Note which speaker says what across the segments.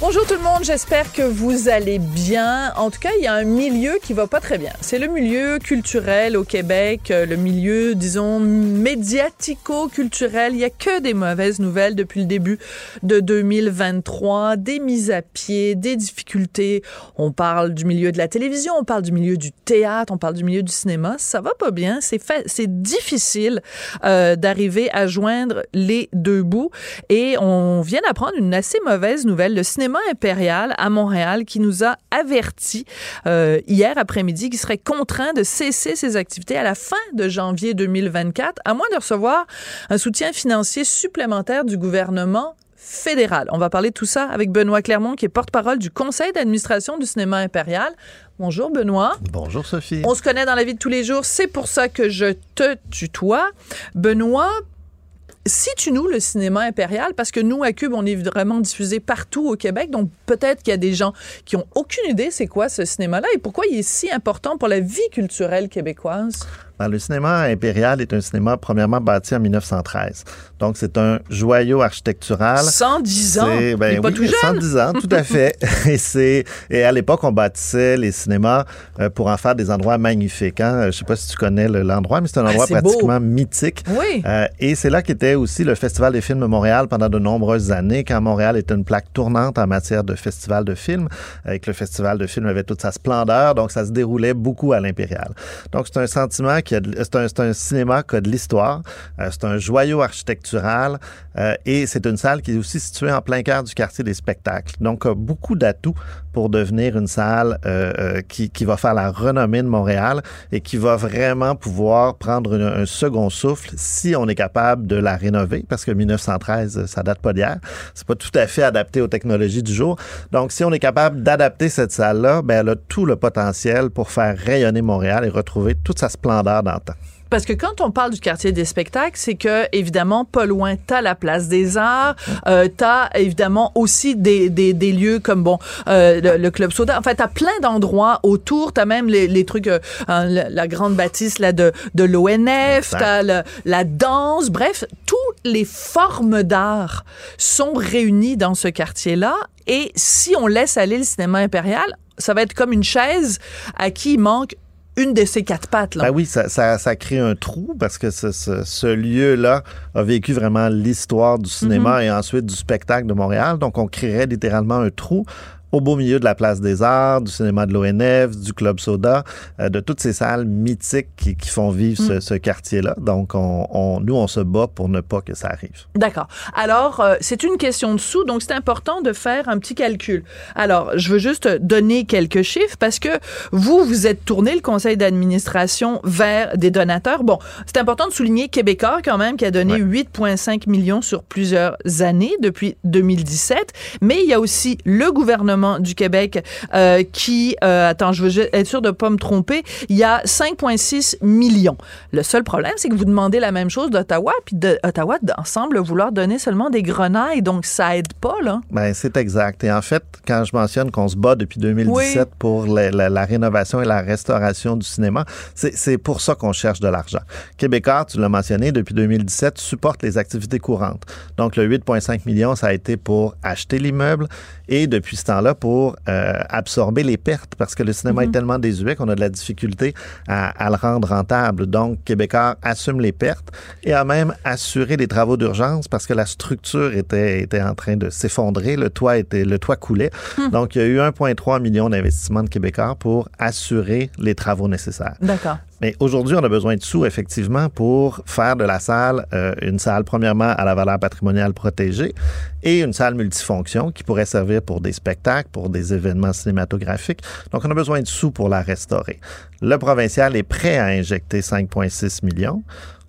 Speaker 1: Bonjour tout le monde, j'espère que vous allez bien. En tout cas, il y a un milieu qui va pas très bien. C'est le milieu culturel au Québec, euh, le milieu, disons, médiatico-culturel. Il y a que des mauvaises nouvelles depuis le début de 2023, des mises à pied, des difficultés. On parle du milieu de la télévision, on parle du milieu du théâtre, on parle du milieu du cinéma. Ça va pas bien. C'est c'est difficile euh, d'arriver à joindre les deux bouts. Et on vient d'apprendre une assez mauvaise nouvelle. Le cinéma impérial à Montréal qui nous a averti euh, hier après-midi qu'il serait contraint de cesser ses activités à la fin de janvier 2024, à moins de recevoir un soutien financier supplémentaire du gouvernement fédéral. On va parler de tout ça avec Benoît Clermont, qui est porte-parole du conseil d'administration du cinéma impérial. Bonjour Benoît.
Speaker 2: Bonjour Sophie.
Speaker 1: On se connaît dans la vie de tous les jours, c'est pour ça que je te tutoie. Benoît, situe-nous le cinéma impérial parce que nous à Cube on est vraiment diffusé partout au Québec donc peut-être qu'il y a des gens qui ont aucune idée c'est quoi ce cinéma là et pourquoi il est si important pour la vie culturelle québécoise?
Speaker 2: Ben, le cinéma impérial est un cinéma premièrement bâti en 1913. Donc, c'est un joyau architectural.
Speaker 1: 110 ans? Ben, il pas
Speaker 2: oui,
Speaker 1: tout jeune?
Speaker 2: 110 ans, tout à fait. et c'est et à l'époque, on bâtissait les cinémas euh, pour en faire des endroits magnifiques. Hein? Je sais pas si tu connais l'endroit, mais c'est un endroit
Speaker 1: Ah, c'est
Speaker 2: pratiquement
Speaker 1: beau.
Speaker 2: mythique.
Speaker 1: Oui.
Speaker 2: Euh, et c'est là qu'était aussi le Festival des films de Montréal pendant de nombreuses années, quand Montréal était une plaque tournante en matière de festival de films, avec le Festival de films avait toute sa splendeur, donc ça se déroulait beaucoup à l'Impérial. Donc c'est un sentiment qui c'est un cinéma qui a de l'histoire, euh, c'est un joyau architectural euh, et c'est une salle qui est aussi située en plein cœur du quartier des spectacles. Donc a beaucoup d'atouts pour devenir une salle euh, euh, qui, qui va faire la renommée de Montréal et qui va vraiment pouvoir prendre un second souffle si on est capable de la rénover parce que 1913 ça date pas d'hier, c'est pas tout à fait adapté aux technologies du jour. Donc si on est capable d'adapter cette salle là, ben elle a tout le potentiel pour faire rayonner Montréal et retrouver toute sa splendeur d'antan.
Speaker 1: Parce que quand on parle du quartier des spectacles, c'est que évidemment pas loin t'as la place des Arts, euh, t'as évidemment aussi des, des, des lieux comme bon euh, le, le club Soda. En fait, t'as plein d'endroits autour. T'as même les, les trucs, euh, hein, la, grande bâtisse là de de l'ONF. T'as le- la danse. Bref, toutes les formes d'art sont réunies dans ce quartier-là. Et si on laisse aller le cinéma impérial, ça va être comme une chaise à qui il manque une de ses quatre pattes. Là.
Speaker 2: Ben oui, ça, ça, ça crée un trou parce que ce, ce, ce lieu-là a vécu vraiment l'histoire du cinéma et ensuite du spectacle de Montréal. Donc, on créerait littéralement un trou au beau milieu de la place des arts, du cinéma de l'ONF, du Club Soda, euh, de toutes ces salles mythiques qui, qui font vivre ce, ce quartier-là. Donc, on, on- nous, on se bat pour ne pas que ça arrive.
Speaker 1: D'accord. Alors, euh, c'est une question de sous, donc c'est important de faire un petit calcul. Alors, je veux juste donner quelques chiffres parce que vous, vous êtes tourné le conseil d'administration vers des donateurs. Bon, c'est important de souligner Québécois quand même qui a donné 8,5 millions sur plusieurs années depuis 2017, mais il y a aussi le gouvernement du Québec euh, qui, euh, attends, je veux être sûr de pas me tromper, il y a 5,6 millions. Le seul problème, c'est que vous demandez la même chose d'Ottawa, puis d'Ottawa semble vouloir donner seulement des grenailles, donc ça aide pas, là.
Speaker 2: Ben, c'est exact. Et en fait, quand je mentionne qu'on se bat depuis 2017 pour la, la- la rénovation et la restauration du cinéma, c'est c'est pour ça qu'on cherche de l'argent. Québécois, tu l'as mentionné, depuis 2017, supporte les activités courantes. Donc, le 8,5 millions, ça a été pour acheter l'immeuble et depuis ce temps-là, pour euh, absorber les pertes parce que le cinéma est tellement désuet qu'on a de la difficulté à, à le rendre rentable. Donc, Québécois assume les pertes et a même assuré des travaux d'urgence parce que la structure était, était en train de s'effondrer, le toit était, le toit coulait. Donc, il y a eu 1,3 million d'investissements de Québécois pour assurer les travaux nécessaires.
Speaker 1: D'accord.
Speaker 2: Mais aujourd'hui, on a besoin de sous, effectivement, pour faire de la salle euh, une salle, premièrement, à la valeur patrimoniale protégée et une salle multifonction qui pourrait servir pour des spectacles, pour des événements cinématographiques. Donc, on a besoin de sous pour la restaurer. Le provincial est prêt à injecter 5,6 millions.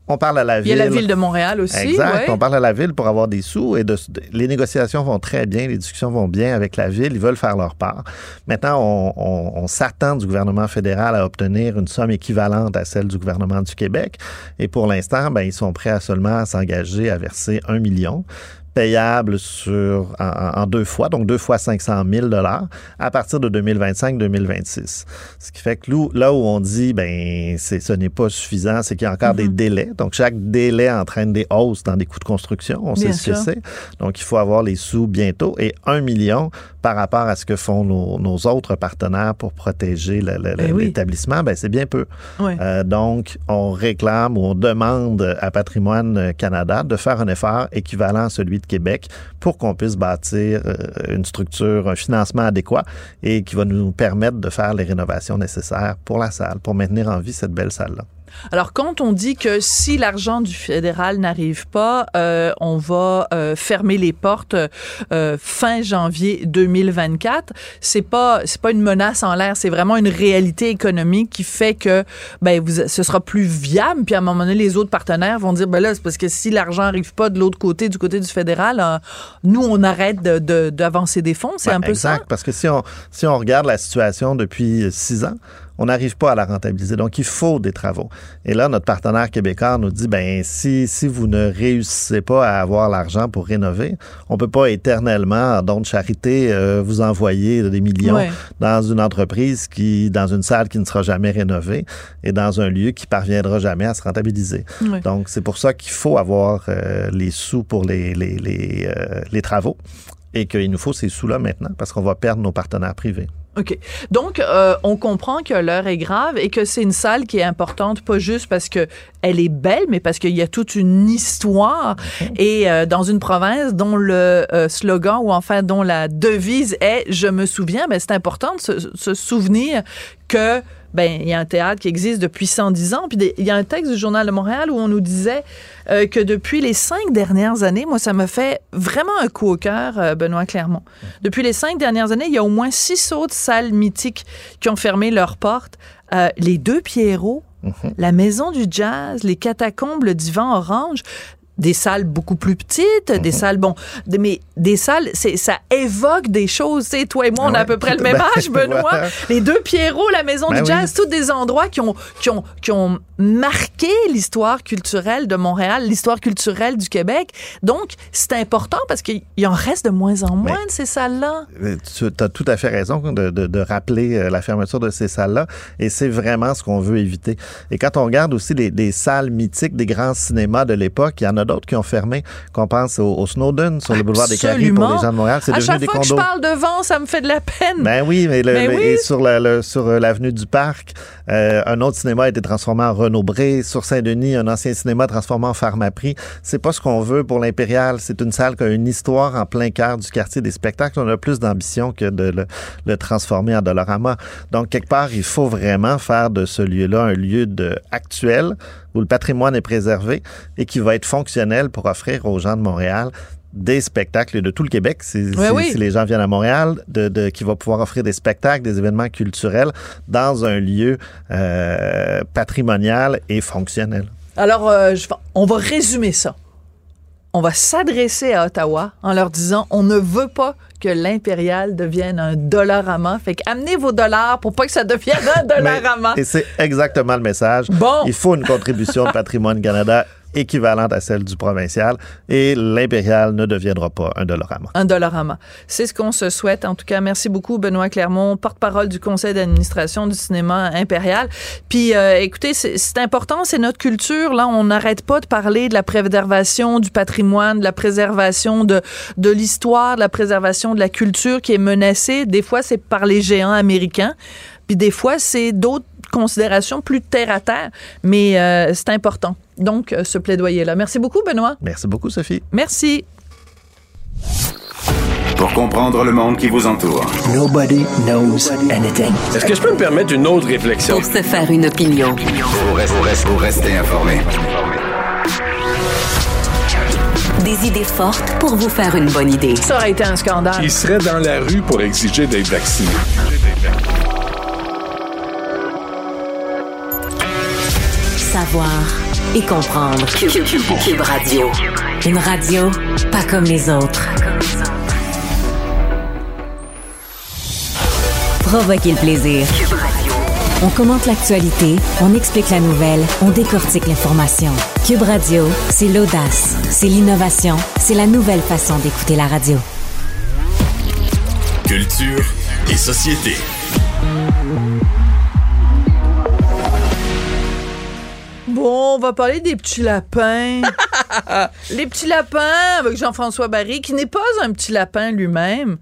Speaker 2: On parle à la ville.
Speaker 1: Il y a la ville de Montréal aussi.
Speaker 2: Exact.
Speaker 1: ouais.
Speaker 2: On parle à la ville pour avoir des sous et de, les négociations vont très bien, les discussions vont bien avec la ville. Ils veulent faire leur part. Maintenant, on, on- on s'attend du gouvernement fédéral à obtenir une somme équivalente à celle du gouvernement du Québec. Et pour l'instant, ben, ils sont prêts à seulement s'engager à verser un million payable sur, en, deux fois, donc deux fois 500 000 dollars à partir de 2025-2026. Ce qui fait que là où on dit, ben, c'est, ce n'est pas suffisant, c'est qu'il y a encore des délais. Donc, chaque délai entraîne des hausses dans des coûts de construction. On
Speaker 1: Bien
Speaker 2: sait ce que c'est. Donc, il faut avoir les sous bientôt et un million par rapport à ce que font nos, nos autres partenaires pour protéger
Speaker 1: Ben oui.
Speaker 2: l'établissement, ben, c'est bien peu. Euh, donc, on réclame ou on demande à Patrimoine Canada de faire un effort équivalent à celui de Québec pour qu'on puisse bâtir euh, une structure, un financement adéquat et qui va nous permettre de faire les rénovations nécessaires pour la salle, pour maintenir en vie cette belle salle-là.
Speaker 1: Alors, quand on dit que si l'argent du fédéral n'arrive pas, euh, on va euh, fermer les portes euh, fin janvier 2024, c'est pas c'est pas une menace en l'air, c'est vraiment une réalité économique qui fait que ben vous, ce sera plus viable. Puis à un moment donné, les autres partenaires vont dire ben là c'est parce que si l'argent arrive pas de l'autre côté, du côté du fédéral, nous on arrête de- de- d'avancer des fonds. C'est
Speaker 2: Ouais,
Speaker 1: un peu
Speaker 2: exact,
Speaker 1: ça.
Speaker 2: parce que si on, si on regarde la situation depuis six ans, on n'arrive pas à la rentabiliser. Donc, il faut des travaux. Et là, notre partenaire québécois nous dit, ben, si, si vous ne réussissez pas à avoir l'argent pour rénover, on peut pas éternellement, en don de charité, euh, vous envoyer des millions
Speaker 1: Ouais.
Speaker 2: dans une entreprise qui, dans une salle qui ne sera jamais rénovée et dans un lieu qui parviendra jamais à se rentabiliser.
Speaker 1: Ouais.
Speaker 2: Donc, c'est pour ça qu'il faut avoir euh, les sous pour les, les, les, euh, les travaux et qu'il nous faut ces sous-là maintenant parce qu'on va perdre nos partenaires privés.
Speaker 1: OK. Donc, euh, on comprend que l'heure est grave et que c'est une salle qui est importante, pas juste parce que elle est belle, mais parce qu'il y a toute une histoire. Et euh, dans une province dont le euh, slogan, ou enfin dont la devise est « Je me souviens ben, c'est important de se, se souvenir que ben il y a un théâtre qui existe depuis 110 ans. Puis il y a un texte du Journal de Montréal où on nous disait euh, que depuis les cinq dernières années, moi, ça me fait vraiment un coup au cœur, euh, Benoît Clermont. Depuis les cinq dernières années, il y a au moins six autres salles mythiques qui ont fermé leurs portes. Euh, les deux Pierrots, la Maison du Jazz, les Catacombes, le Divan Orange. Des salles beaucoup plus petites, des salles, bon, mais des salles, c'est, ça évoque des choses. Tu sais, toi et moi, on a à peu près le même âge, Benoît. Les deux Pierrots, la Maison
Speaker 2: Ben
Speaker 1: du
Speaker 2: oui.
Speaker 1: Jazz, tous des endroits qui ont, qui ont, qui ont marqué l'histoire culturelle de Montréal, l'histoire culturelle du Québec. Donc, c'est important parce qu'il y en reste de moins en moins
Speaker 2: Mais-
Speaker 1: de ces salles-là.
Speaker 2: Tu as tout à fait raison de, de- de rappeler euh, la fermeture de ces salles-là et c'est vraiment ce qu'on veut éviter. Et quand on regarde aussi les, les salles mythiques des grands cinémas de l'époque, il y en a d'autres qui ont fermé, qu'on pense au, au Snowden sur le boulevard des Carrés pour les gens de Montréal. C'est
Speaker 1: À
Speaker 2: devenu
Speaker 1: chaque
Speaker 2: des
Speaker 1: fois que je
Speaker 2: condos.
Speaker 1: parle de vent, ça me fait de la peine.
Speaker 2: Ben oui, mais, le-
Speaker 1: Ben
Speaker 2: le-
Speaker 1: oui.
Speaker 2: et sur la- le- sur euh, l'avenue du Parc, euh, un autre cinéma a été transformé en Renaud-Bré. Sur Saint-Denis, un ancien cinéma transformé en Pharmaprix. C'est pas ce qu'on veut pour l'Impérial. C'est une salle qui a une histoire en plein cœur du quartier des spectacles. On a plus d'ambition que de le, le transformer en Dollarama. Donc, quelque part, il faut vraiment faire de ce lieu-là un lieu de actuel où le patrimoine est préservé et qui va être fonctionnel pour offrir aux gens de Montréal des spectacles de tout le Québec. Si, si-
Speaker 1: oui.
Speaker 2: si les gens viennent à Montréal, de, de- qui va pouvoir offrir des spectacles, des événements culturels dans un lieu euh, patrimonial et fonctionnel.
Speaker 1: Alors, euh, je on va résumer ça. On va s'adresser à Ottawa en leur disant on ne veut pas que l'impérial devienne un dollarama. Fait qu'amenez vos dollars pour pas que ça devienne un dollarama.
Speaker 2: Et c'est exactement le message.
Speaker 1: Bon.
Speaker 2: Il faut une contribution de Patrimoine Canada équivalente à celle du provincial et l'impérial ne deviendra pas un dollarama.
Speaker 1: Un dollarama. C'est ce qu'on se souhaite. En tout cas, merci beaucoup, Benoît Clermont, porte-parole du conseil d'administration du cinéma impérial. Puis, euh, écoutez, c'est important, c'est notre culture. Là, on n'arrête pas de parler de la préservation du patrimoine, de la préservation de, de l'histoire, de la préservation de la culture qui est menacée. Des fois, c'est par les géants américains. Puis des fois, c'est d'autres considérations plus terre à terre. Mais euh, c'est important. Donc, euh, ce plaidoyer-là. Merci beaucoup, Benoît.
Speaker 2: Merci beaucoup, Sophie.
Speaker 1: Merci.
Speaker 3: Pour comprendre le monde qui vous entoure.
Speaker 4: Nobody knows anything.
Speaker 5: Est-ce que je peux me permettre une autre réflexion?
Speaker 6: Pour se faire une opinion.
Speaker 3: Pour rester, rester, rester informé.
Speaker 6: Des idées fortes pour vous faire une bonne idée.
Speaker 1: Ça aurait été un scandale.
Speaker 5: Il serait dans la rue pour exiger d'être vacciné.
Speaker 6: Savoir et comprendre. Cube, Radio. Une radio pas comme les autres. Provoquez le plaisir. On commente l'actualité, on explique la nouvelle, on décortique l'information. Cube Radio, c'est l'audace, c'est l'innovation, c'est la nouvelle façon d'écouter la radio.
Speaker 7: Culture et société.
Speaker 1: Bon, on va parler des petits lapins. les petits lapins avec Jean-François Barry, qui n'est pas un petit lapin lui-même,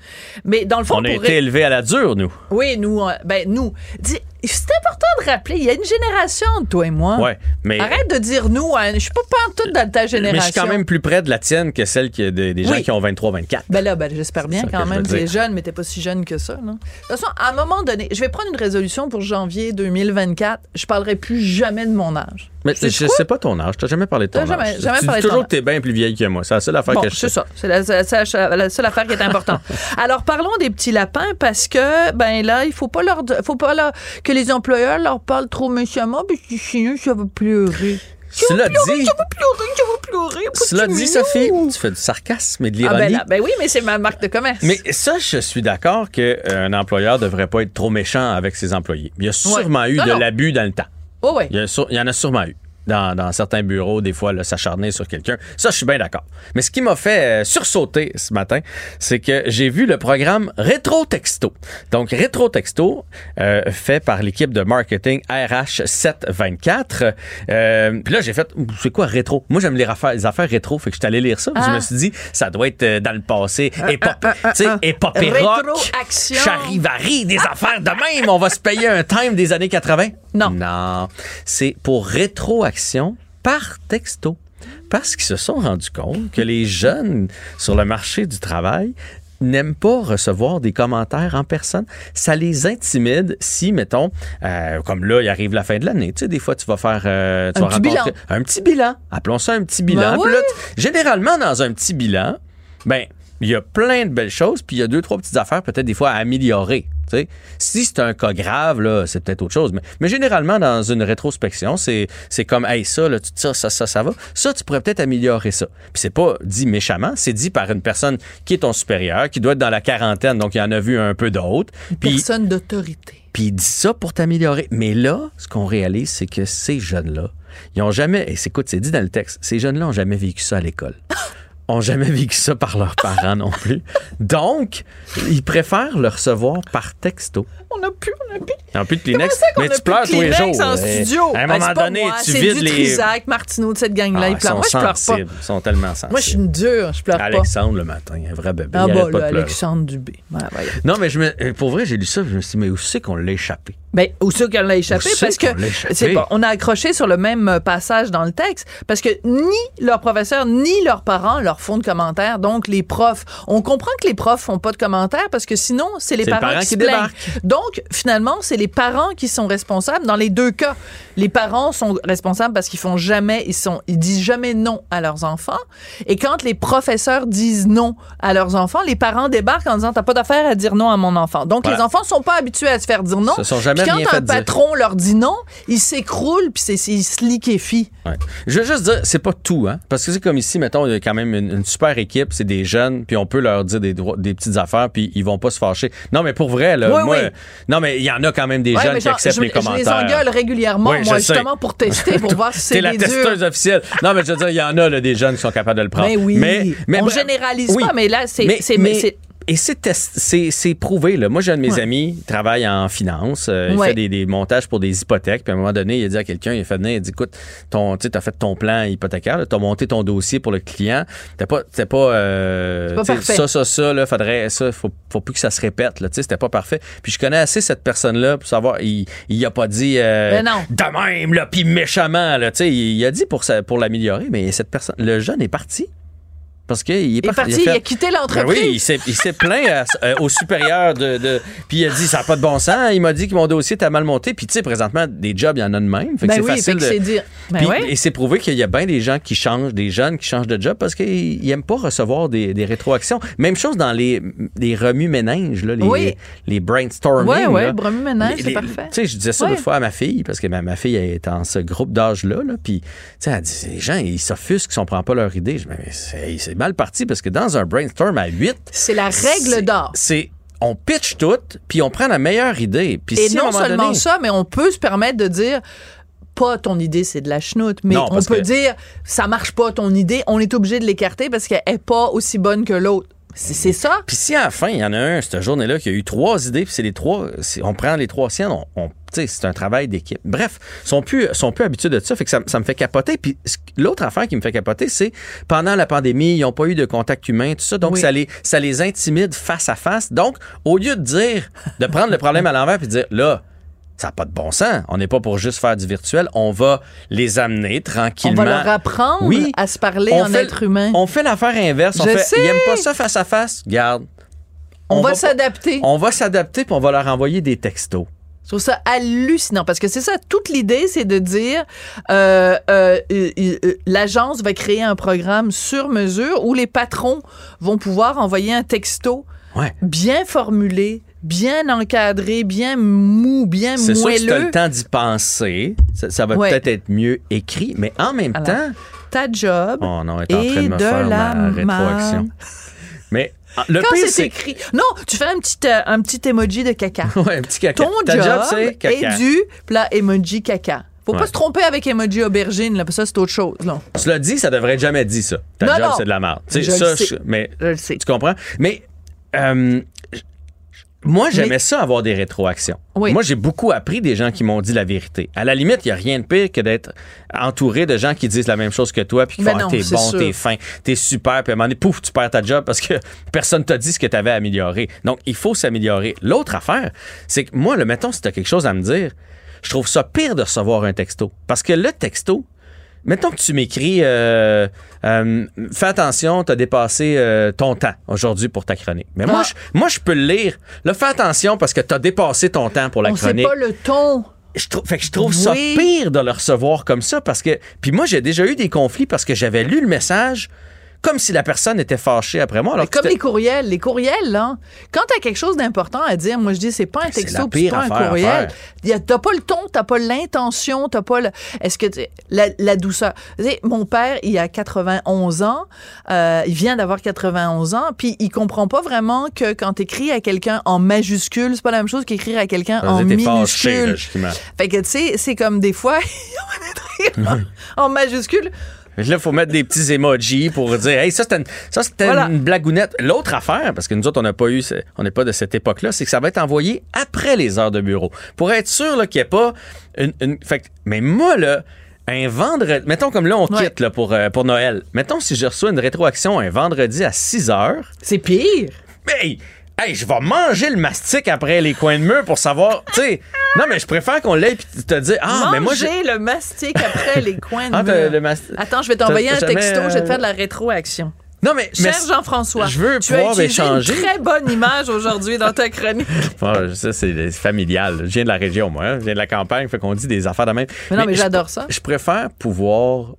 Speaker 1: mais dans le fond,
Speaker 8: On a été élevés à la dure, nous.
Speaker 1: oui, nous, euh, ben nous, c'est important de rappeler, il y a une génération entre toi et moi.
Speaker 8: Ouais, mais.
Speaker 1: Arrête de dire nous, hein, je suis pas pantoute dans ta génération.
Speaker 8: Mais je suis quand même plus près de la tienne que celle qui, des, des gens
Speaker 1: Oui.
Speaker 8: qui ont 23-24.
Speaker 1: Ben là, ben, j'espère bien quand même. Tu es jeune, mais t'es pas si jeune que ça. De toute façon, à un moment donné, je vais prendre une résolution pour janvier 2024. Je parlerai plus jamais de mon âge.
Speaker 8: Mais je sais pas ton âge. T'as jamais parlé de ton
Speaker 1: jamais-
Speaker 8: âge.
Speaker 1: jamais
Speaker 8: tu dis
Speaker 1: de ton
Speaker 8: toujours que t'es bien plus vieille que moi. C'est la seule affaire
Speaker 1: Bon,
Speaker 8: que je
Speaker 1: c'est
Speaker 8: sais.
Speaker 1: ça. C'est la, c'est la- la seule affaire qui est importante. Alors, parlons des petits lapins parce que, ben là, il faut pas leur, faut pas leur- que les employeurs leur parlent trop méchamment parce que sinon, ça va pleurer.
Speaker 8: Cela dit,
Speaker 1: Ça va pleurer, ça va pleurer.
Speaker 8: cela dit. Sophie, tu fais du sarcasme et de
Speaker 1: Ah,
Speaker 8: l'ironie.
Speaker 1: ben, là, ben oui, mais c'est ma marque de commerce.
Speaker 8: Mais ça, je suis d'accord qu'un employeur devrait pas être trop méchant avec ses employés. Il y a sûrement eu
Speaker 1: Non,
Speaker 8: de l'abus dans le temps.
Speaker 1: Oh, ouais.
Speaker 8: Il y, a il y en a sûrement eu. Dans, dans certains bureaux, des fois, s'acharner sur quelqu'un. Ça, je suis bien d'accord. Mais ce qui m'a fait euh, sursauter ce matin, c'est que j'ai vu le programme Rétro Texto. Donc, Rétro Texto, euh, fait par l'équipe de marketing RH 724. Euh, Puis là, j'ai fait, c'est quoi rétro? Moi, j'aime les affaires, les affaires rétro, fait que je suis allé lire ça. Je me suis dit, ça doit être euh, dans le passé. Épop, tu sais, épopée rock,
Speaker 1: Rétro-action.
Speaker 8: charivari, des affaires de même. On va se payer un time des années 80.
Speaker 1: Non.
Speaker 8: Non. C'est pour par texto. Parce qu'ils se sont rendus compte que les jeunes sur le marché du travail n'aiment pas recevoir des commentaires en personne. Ça les intimide si, mettons, euh, comme là, il arrive la fin de l'année. Tu sais, des fois, tu vas faire... euh, tu
Speaker 1: Un
Speaker 8: vas
Speaker 1: petit
Speaker 8: rencontrer- Un petit bilan. Appelons ça un petit bilan.
Speaker 1: Ben
Speaker 8: là, généralement, dans un petit bilan, ben, il y a plein de belles choses, puis il y a deux, trois petites affaires peut-être des fois à améliorer. Si c'est un cas grave, là, c'est peut-être autre chose. Mais, mais généralement, dans une rétrospection, c'est, c'est comme, hey, ça, là, ça, ça, ça, ça va. Ça, tu pourrais peut-être améliorer ça. Puis c'est pas dit méchamment, c'est dit par une personne qui est ton supérieur, qui doit être dans la quarantaine, donc il en a vu un peu d'autres. Puis,
Speaker 1: Personne d'autorité.
Speaker 8: puis il dit ça pour t'améliorer. Mais là, ce qu'on réalise, c'est que ces jeunes-là, ils ont jamais, et c'est écoute, c'est dit dans le texte, ces jeunes-là ont jamais vécu ça à l'école. ont jamais vécu ça par leurs parents non plus. Donc, ils préfèrent le recevoir par texto.
Speaker 1: On n'a plus, on n'a plus.
Speaker 8: N'ont plus de Kleenex. Mais
Speaker 1: a
Speaker 8: tu pleures tous les jours.
Speaker 1: en
Speaker 8: Eh,
Speaker 1: studio?
Speaker 8: À un
Speaker 1: Ben,
Speaker 8: moment donné, tu
Speaker 1: c'est
Speaker 8: vides les.
Speaker 1: Trisac, Martineau de cette gang-là.
Speaker 8: Ah,
Speaker 1: ils pleurent. Moi, je pleure pas.
Speaker 8: Ils sont tellement sensibles.
Speaker 1: Moi, je suis une dure. Je pleure pas.
Speaker 8: Alexandre, le matin, un vrai bébé.
Speaker 1: Ah bah. Alexandre Dubé.
Speaker 8: Non, mais je me- pour vrai, j'ai lu ça, je me suis dit, mais où c'est qu'on l'a échappé?
Speaker 1: Ben, où c'est qu'on l'a échappé? Parce que
Speaker 8: échappé?
Speaker 1: c'est pas, on a accroché sur le même euh, passage dans le texte parce que ni leurs professeurs ni leurs parents leur font de commentaires. Donc, les profs, on comprend que les profs font pas de commentaires parce que sinon, c'est les parents,
Speaker 8: parent
Speaker 1: qui,
Speaker 8: qui
Speaker 1: se plaignent.
Speaker 8: débarque.
Speaker 1: Donc, finalement, c'est les parents qui sont responsables dans les deux cas. Les parents sont responsables parce qu'ils font jamais, ils sont, ils disent jamais non à leurs enfants. Et quand les professeurs disent non à leurs enfants, les parents débarquent en disant t'as pas d'affaire à dire non à mon enfant. Donc,
Speaker 8: Voilà.
Speaker 1: les enfants sont pas habitués à se faire dire non.
Speaker 8: Sont jamais
Speaker 1: quand un
Speaker 8: fait dire.
Speaker 1: patron leur dit non, ils s'écroulent puis ils se liquéfient.
Speaker 8: Ouais. Je veux juste dire, c'est pas tout, hein. Parce que c'est comme ici, mettons, il y a quand même une, une super équipe, c'est des jeunes, puis on peut leur dire des, petites affaires, puis ils vont pas se fâcher. Non, mais pour vrai, là,
Speaker 1: Oui,
Speaker 8: moi,
Speaker 1: oui.
Speaker 8: non, mais il y en a quand même des
Speaker 1: Ouais,
Speaker 8: jeunes
Speaker 1: mais
Speaker 8: qui acceptent
Speaker 1: je,
Speaker 8: les
Speaker 1: je les
Speaker 8: commentaires.
Speaker 1: engueule régulièrement,
Speaker 8: Oui,
Speaker 1: moi,
Speaker 8: sais.
Speaker 1: justement pour tester, pour voir si c'est
Speaker 8: la
Speaker 1: durs.
Speaker 8: testeuse officielle. Non, mais je veux dire, il y en a là, des jeunes qui sont capables de le prendre.
Speaker 1: Mais oui, on
Speaker 8: bref,
Speaker 1: généralise pas, mais là, c'est...
Speaker 8: Et c'est test- c'est c'est prouvé. Là. Moi, j'ai un de mes
Speaker 1: Ouais.
Speaker 8: amis, il travaille en finance. euh, il
Speaker 1: Ouais.
Speaker 8: fait des, des montages pour des hypothèques. Puis à un moment donné, il a dit à quelqu'un, il a fait venir, il a dit, écoute, ton, tu as fait ton plan hypothécaire, tu as monté ton dossier pour le client. T'as pas, t'es pas, euh,
Speaker 1: pas parfait.
Speaker 8: ça, ça, ça, là, faudrait, ça, faut, faut plus que ça se répète. Là, tu sais, c'était pas parfait. Puis je connais assez cette personne-là pour savoir, il, il a pas dit, euh,
Speaker 1: non.
Speaker 8: de même, là, puis méchamment, là, tu sais, il, il a dit pour, ça- pour l'améliorer, mais cette personne, le jeune est parti. Parce qu'il est,
Speaker 1: Il est
Speaker 8: parti.
Speaker 1: il a,
Speaker 8: fait-
Speaker 1: quitté
Speaker 8: Ben
Speaker 1: l'entreprise.
Speaker 8: oui, il s'est, il plaint à- euh, au supérieur de, de- Puis il a dit, ça n'a pas de bon sens. Il m'a dit que mon dossier était mal monté. Puis tu sais, présentement, des jobs, il y en a de même. Fait que
Speaker 1: Ben
Speaker 8: c'est
Speaker 1: oui,
Speaker 8: facile
Speaker 1: fait que
Speaker 8: de-
Speaker 1: c'est dire. Ben
Speaker 8: Puis-
Speaker 1: ouais.
Speaker 8: Et c'est prouvé qu'il y a bien des gens qui changent, des jeunes qui changent de job parce qu'ils n'aiment pas recevoir des, des rétroactions. Même chose dans les, les remues-méninges, là, les,
Speaker 1: Oui.
Speaker 8: les brainstorming. Là.
Speaker 1: remue-ménage,
Speaker 8: Les-
Speaker 1: c'est parfait.
Speaker 8: Tu sais, je disais ça
Speaker 1: Ouais.
Speaker 8: l'autre fois à ma fille, parce que ma, ma fille elle est en ce groupe d'âge-là. Là, puis, tu sais, elle dit, les gens, ils s'offusquent si on prend pas leur idée. Je dis, mais mal parti parce que dans un brainstorm à 8,
Speaker 1: C'est la règle d'or.
Speaker 8: C'est on pitch tout, puis on prend la meilleure idée. Puis
Speaker 1: Et
Speaker 8: si
Speaker 1: non seulement
Speaker 8: donné-
Speaker 1: ça, mais on peut se permettre de dire pas ton idée, c'est de la chenoute, mais
Speaker 8: Non,
Speaker 1: on peut
Speaker 8: que-
Speaker 1: dire ça marche pas ton idée, on est obligé de l'écarter parce qu'elle est pas aussi bonne que l'autre. C'est ça?
Speaker 8: Puis si à la fin, il y en a un, cette journée-là, qui a eu trois idées, puis c'est les trois, on prend les trois siennes, on, on- c'est un travail d'équipe. Bref, ils sont plus, sont plus habitués de ça, fait que ça, ça me fait capoter. Puis l'autre affaire qui me fait capoter, c'est pendant la pandémie, ils n'ont pas eu de contact humain, tout ça, donc
Speaker 1: Oui.
Speaker 8: ça, les, ça les intimide face à face. Donc, au lieu de dire, de prendre le problème à l'envers puis de dire, là, ça n'a pas de bon sens. On n'est pas pour juste faire du virtuel. On va les amener
Speaker 1: On
Speaker 8: tranquillement.
Speaker 1: va leur apprendre
Speaker 8: Oui.
Speaker 1: à se parler
Speaker 8: On
Speaker 1: en
Speaker 8: fait-
Speaker 1: être humain.
Speaker 8: On fait l'affaire inverse. On
Speaker 1: Je
Speaker 8: fait,
Speaker 1: sais.
Speaker 8: ils n'aiment pas ça face à face. Garde.
Speaker 1: on, va, s'adapter.
Speaker 8: on va s'adapter puis on va leur envoyer des textos.
Speaker 1: Je trouve ça hallucinant parce que c'est ça, toute l'idée, c'est de dire euh, euh, euh, l'agence va créer un programme sur mesure où les patrons vont pouvoir envoyer un texto
Speaker 8: Ouais.
Speaker 1: bien formulé, bien encadré, bien mou, bien
Speaker 8: C'est sûr que si tu as
Speaker 1: moelleux.
Speaker 8: le temps d'y penser, ça, ça va
Speaker 1: Ouais.
Speaker 8: peut-être être mieux écrit, mais en même
Speaker 1: Alors,
Speaker 8: temps,
Speaker 1: Ta job
Speaker 8: oh non, est en
Speaker 1: et
Speaker 8: train de me
Speaker 1: de
Speaker 8: faire
Speaker 1: la
Speaker 8: ma rétroaction. Mais le
Speaker 1: Quand c'est écrit. Non, tu fais un petit, euh, un petit emoji de caca.
Speaker 8: Ouais, un petit caca.
Speaker 1: Ton
Speaker 8: Ta
Speaker 1: job,
Speaker 8: c'est caca.
Speaker 1: est du plat emoji caca. Faut
Speaker 8: Ouais.
Speaker 1: pas se tromper avec emoji aubergine, là, parce que ça, c'est autre chose. Là.
Speaker 8: Tu l'as dit, ça devrait être jamais dit ça. Ta
Speaker 1: Non,
Speaker 8: job, c'est de la merde. Tu ça,
Speaker 1: sais.
Speaker 8: je- mais
Speaker 1: Je le sais.
Speaker 8: tu comprends? Mais euh, moi, j'aimais ça avoir des rétroactions.
Speaker 1: Oui.
Speaker 8: Moi, j'ai beaucoup appris des gens qui m'ont dit la vérité. À la limite, il n'y a rien de pire que d'être entouré de gens qui disent la même chose que toi, puis qui
Speaker 1: Ben
Speaker 8: font Ah, t'es bon, t'es fin, t'es super, puis à un moment donné, pouf, tu perds ta job parce que personne t'a dit ce que t'avais amélioré. Donc, il faut s'améliorer. L'autre affaire, c'est que moi, le mettons, si t'as quelque chose à me dire, je trouve ça pire de recevoir un texto. Parce que le texto, Mettons que tu m'écris euh, euh, Fais attention, tu as dépassé euh, ton temps aujourd'hui pour ta chronique. Mais moi,
Speaker 1: Ah.
Speaker 8: je, moi, je peux le lire. Là, fais attention parce que tu as dépassé ton temps pour la
Speaker 1: On
Speaker 8: chronique.
Speaker 1: pas le ton.
Speaker 8: Je trou- fait que je trouve ça pire de le recevoir comme ça parce que. Puis moi, j'ai déjà eu des conflits parce que j'avais lu le message comme si la personne était fâchée après moi. Alors
Speaker 1: Mais
Speaker 8: que
Speaker 1: comme les courriels. Les courriels, là, quand t'as quelque chose d'important à dire, moi je dis, c'est pas un texto, c'est pas un courriel. T'as pas le ton, t'as pas l'intention, t'as pas le. Est-ce que la, la douceur. Mon père, il a 91 ans, euh, il vient d'avoir 91 ans, puis il comprend pas vraiment que quand t'écris à quelqu'un en majuscule, c'est pas la même chose qu'écrire à quelqu'un en
Speaker 8: fâché,
Speaker 1: minuscule.
Speaker 8: logiquement.
Speaker 1: Fait que tu sais, c'est comme des fois, en, en majuscule.
Speaker 8: Là, il faut mettre des petits emojis pour dire Hey, ça, c'était une, ça, c'était
Speaker 1: Voilà.
Speaker 8: une blagounette. L'autre affaire, parce que nous autres, on n'a pas eu, on n'est pas de cette époque-là, c'est que ça va être envoyé après les heures de bureau. Pour être sûr là, qu'il n'y ait pas une. une- fait que- mais moi, là, un vendredi. Mettons comme là, on
Speaker 1: Ouais.
Speaker 8: quitte là, pour, euh, pour Noël. Mettons si je reçois une rétroaction un vendredi à 6 heures.
Speaker 1: C'est pire.
Speaker 8: Hey! Hey, je vais manger le mastic après les coins de mur pour savoir. Tu sais. Non, mais je préfère qu'on l'ait et te dire Ah, mais moi, j'ai.
Speaker 1: Manger le mastic après les coins de
Speaker 8: Ah,
Speaker 1: mur.
Speaker 8: le.
Speaker 1: Attends, je vais t'envoyer un texto, je vais te
Speaker 8: euh,
Speaker 1: faire de la rétroaction.
Speaker 8: Non, mais.
Speaker 1: Cher Jean-François,
Speaker 8: je veux
Speaker 1: tu as
Speaker 8: pouvoir
Speaker 1: utilisé
Speaker 8: échanger.
Speaker 1: une très bonne image aujourd'hui dans ta chronique.
Speaker 8: Ah, ça, c'est familial. Je viens de la région, moi. hein. Je viens de la campagne, fait qu'on dit des affaires de même.
Speaker 1: Mais non, mais j'adore ça.
Speaker 8: Je préfère pouvoir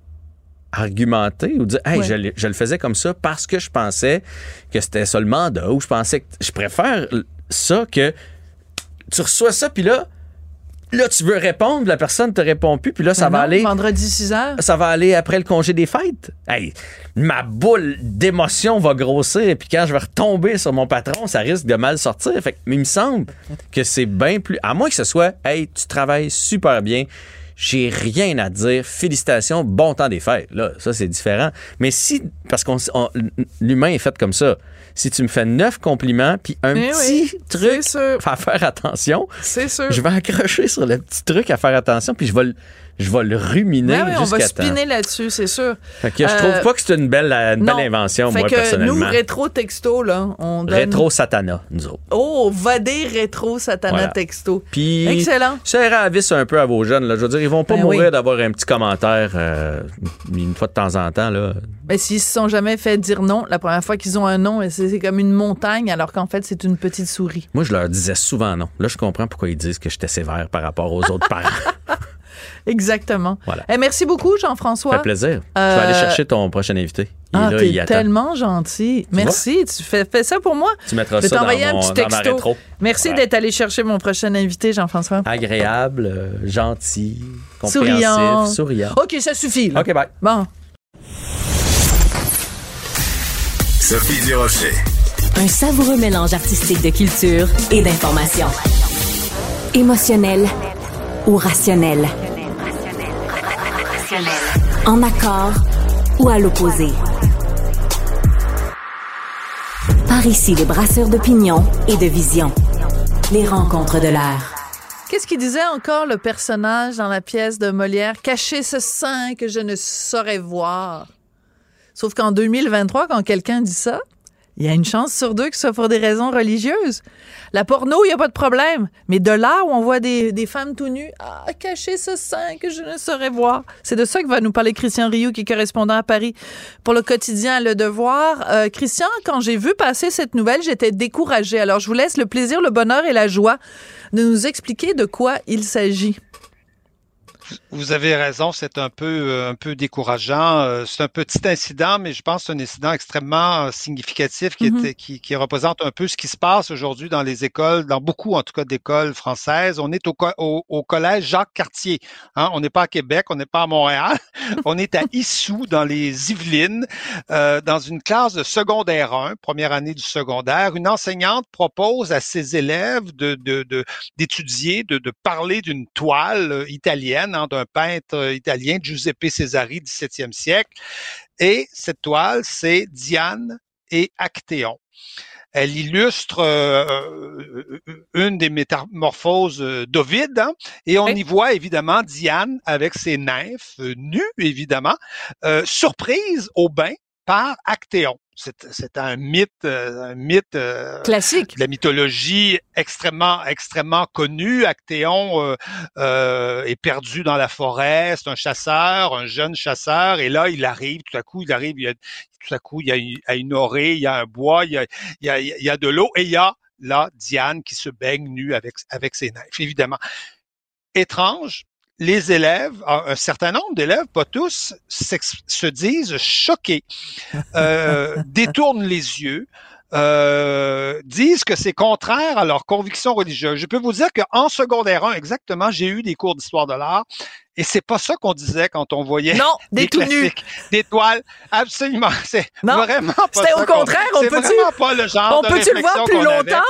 Speaker 8: argumenter ou dire, hey,
Speaker 1: Ouais.
Speaker 8: je, le- je le faisais comme ça parce que je pensais que c'était le mandat ou je pensais que. Je préfère ça que tu reçois ça, puis là, là, tu veux répondre, la personne te répond plus, puis là, ça
Speaker 1: Ben
Speaker 8: va
Speaker 1: non,
Speaker 8: aller.
Speaker 1: Vendredi 6 heures.
Speaker 8: Ça va aller après le congé des fêtes. Hey, ma boule d'émotion va grossir, puis quand je vais retomber sur mon patron, ça risque de mal sortir. Fait que, mais il me semble que c'est bien plus. À moins que ce soit, hey, tu travailles super bien, j'ai rien à dire, félicitations, bon temps des fêtes. Là, ça, c'est différent. Mais si, parce qu'on on- l'humain est fait comme ça, si tu me fais neuf compliments, puis un
Speaker 1: Eh
Speaker 8: petit
Speaker 1: oui,
Speaker 8: truc à faire attention,
Speaker 1: C'est sûr.
Speaker 8: je vais accrocher sur le petit truc à faire attention, puis je vais je vais le ruminer
Speaker 1: Ben oui, on va
Speaker 8: jusqu'à temps.
Speaker 1: spinner là-dessus, c'est sûr.
Speaker 8: Fait que je
Speaker 1: Euh,
Speaker 8: trouve pas que c'est une belle, une belle
Speaker 1: non.
Speaker 8: invention,
Speaker 1: Fait
Speaker 8: moi,
Speaker 1: que
Speaker 8: personnellement.
Speaker 1: nous, rétro texto, là, on donne...
Speaker 8: Rétro Satana, nous autres.
Speaker 1: Oh, vadé rétro satana
Speaker 8: Voilà.
Speaker 1: texto.
Speaker 8: Puis,
Speaker 1: Excellent.
Speaker 8: serrez à vis un peu à vos jeunes. Là. Je veux dire, ils vont pas
Speaker 1: Ben
Speaker 8: mourir
Speaker 1: oui.
Speaker 8: d'avoir un petit commentaire euh, une fois de temps en temps. Là.
Speaker 1: Mais s'ils se sont jamais fait dire non, la première fois qu'ils ont un non, c'est c'est comme une montagne, alors qu'en fait, c'est une petite souris.
Speaker 8: Moi, je leur disais souvent non. Là, je comprends pourquoi ils disent que j'étais sévère par rapport aux autres parents.
Speaker 1: Exactement.
Speaker 8: Voilà.
Speaker 1: Eh, merci beaucoup, Jean-François.
Speaker 8: Ça fait plaisir. Je
Speaker 1: Euh,
Speaker 8: vais aller chercher ton prochain invité. Il est
Speaker 1: Ah,
Speaker 8: là,
Speaker 1: t'es tellement gentil. Merci. Tu fais, fais ça pour moi?
Speaker 8: Tu mettras
Speaker 1: Je vais
Speaker 8: ça dans,
Speaker 1: un
Speaker 8: mon-
Speaker 1: petit
Speaker 8: dans ma
Speaker 1: texto.
Speaker 8: rétro.
Speaker 1: Merci
Speaker 8: Ouais.
Speaker 1: d'être allé chercher mon prochain invité, Jean-François.
Speaker 8: Agréable, euh, gentil,
Speaker 1: Souriant.
Speaker 8: compréhensif, souriant.
Speaker 1: OK, ça suffit. là.
Speaker 8: OK, bye.
Speaker 1: Bon.
Speaker 7: Sophie Durocher.
Speaker 6: Un savoureux mélange artistique de culture et d'information. Émotionnel ou rationnel. En accord ou à l'opposé. Par ici, les brasseurs d'opinion et de vision. Les rencontres de l'air.
Speaker 1: Qu'est-ce qu'il disait encore le personnage dans la pièce de Molière? Cacher ce sein que je ne saurais voir. Sauf qu'en 2023, quand quelqu'un dit ça, il y a une chance sur deux que ce soit pour des raisons religieuses. La porno, il n'y a pas de problème. Mais de là où on voit des, des femmes tout nues, ah, cacher ce sein que je ne saurais voir. C'est de ça que va nous parler Christian Rioux, qui est correspondant à Paris pour le quotidien Le Devoir. Euh, Christian, quand j'ai vu passer cette nouvelle, j'étais découragée. Alors, je vous laisse le plaisir, le bonheur et la joie de nous expliquer de quoi il s'agit.
Speaker 9: Vous avez raison, c'est un peu euh, un peu décourageant. Euh, C'est un petit incident, mais je pense que c'est un incident extrêmement euh, significatif qui,
Speaker 1: Mhm.
Speaker 9: était, qui, qui représente un peu ce qui se passe aujourd'hui dans les écoles, dans beaucoup en tout cas d'écoles françaises. On est au, au, au collège Jacques Cartier. Hein? On n'est pas à Québec, on n'est pas à Montréal. on est à Issou, dans les Yvelines, euh, dans une classe de secondaire 1, première année du secondaire. Une enseignante propose à ses élèves de, de, de d'étudier, de, de parler d'une toile italienne, d'un peintre euh, italien, Giuseppe Cesari, 17e siècle. Et cette toile, c'est Diane et Actéon. Elle illustre euh, euh, une des métamorphoses d'Ovide, hein, et on y voit évidemment Diane avec ses nymphes, nues évidemment, euh, surprise au bain par Actéon. C'est un mythe, euh, un mythe euh,
Speaker 1: Classique.
Speaker 9: de la mythologie extrêmement, extrêmement connue. Actéon euh, euh, est perdu dans la forêt, c'est un chasseur, un jeune chasseur, et là, il arrive, tout à coup, il arrive, il y a, tout à coup, il y a une, une orée, il y a un bois, il y a, il y a, il y a de l'eau, et il y a là Diane qui se baigne nue avec, avec ses nymphes, évidemment. Étrange, les élèves, un certain nombre d'élèves, pas tous, se disent choqués, euh, détournent les yeux, euh, disent que c'est contraire à leurs convictions religieuses. Je peux vous dire qu'en secondaire 1, exactement, j'ai eu des cours d'histoire de l'art et c'est pas ça qu'on disait quand on voyait
Speaker 1: Non, des, tout nus.
Speaker 9: classiques, des toiles. Absolument, c'est vraiment pas
Speaker 1: c'était au contraire, on peut-tu-
Speaker 9: genre
Speaker 1: On peut-tu le voir plus
Speaker 9: avait.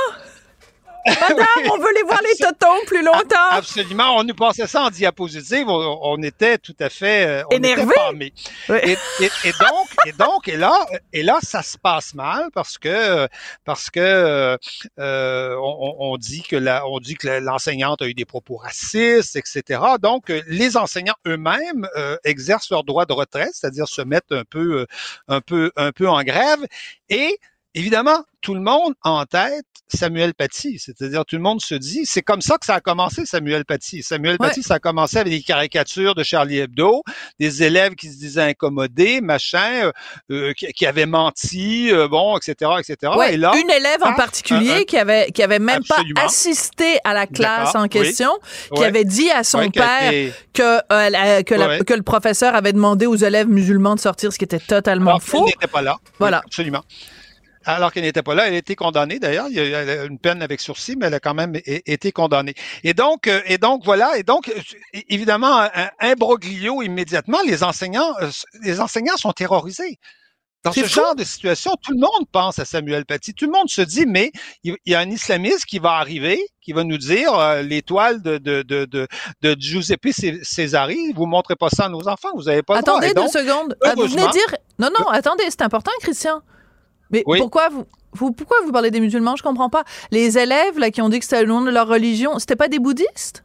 Speaker 1: Madame, on veut les voir les totons plus longtemps.
Speaker 9: Absolument. On nous passait ça en diapositive. On, on était tout à fait euh, on
Speaker 1: Énervé.
Speaker 9: était pâmés.
Speaker 1: Oui.
Speaker 9: Et, et- et donc, et donc, et là, et là, ça se passe mal parce que parce que euh, on, on dit que la, on dit que l'enseignante a eu des propos racistes, etc. Donc, euh, les enseignants eux-mêmes euh, exercent leur droit de retrait, c'est-à-dire se mettent un peu, euh, un peu, un peu en grève. Et évidemment, tout le monde a en tête Samuel Paty, c'est-à-dire tout le monde se dit, c'est comme ça que ça a commencé Samuel Paty. Samuel
Speaker 1: Ouais.
Speaker 9: Paty, ça a commencé avec des caricatures de Charlie Hebdo, des élèves qui se disaient incommodés, machin, euh, euh, qui, qui avaient menti, euh, bon, etc., etc.
Speaker 1: Ouais,
Speaker 9: Et là,
Speaker 1: une élève en
Speaker 9: ah,
Speaker 1: particulier
Speaker 9: un- un-
Speaker 1: qui avait qui avait même
Speaker 9: Absolument.
Speaker 1: pas assisté à la classe en
Speaker 9: oui.
Speaker 1: question, qui
Speaker 9: Ouais.
Speaker 1: avait dit à son père que euh, que, la-
Speaker 9: Ouais.
Speaker 1: que le professeur avait demandé aux élèves musulmans de sortir, ce qui était totalement
Speaker 9: alors
Speaker 1: faux.
Speaker 9: n'était pas là.
Speaker 1: Voilà.
Speaker 9: Oui, absolument. Alors qu'elle n'était pas là, elle a été condamnée d'ailleurs. Il y a une peine avec sursis, mais elle a quand même été condamnée. Et donc, euh, et donc voilà. Et donc, euh, évidemment, un, un imbroglio immédiatement. Les enseignants, euh, les enseignants sont terrorisés. Dans ce
Speaker 1: fou.
Speaker 9: genre de situation, tout le monde pense à Samuel Paty. Tout le monde se dit, mais il y a un islamiste qui va arriver, qui va nous dire euh, l'étoile de, de, de, de, de Giuseppe Cesari, vous montrez pas ça à nos enfants, vous avez pas le.
Speaker 1: Attendez deux
Speaker 9: donc,
Speaker 1: secondes. Vous venez dire non non, attendez, c'est important Christian. Mais
Speaker 9: Oui.
Speaker 1: pourquoi vous vous pourquoi vous parlez des musulmans, je comprends pas. Les élèves là qui ont dit que c'était le nom de leur religion, c'était pas des bouddhistes?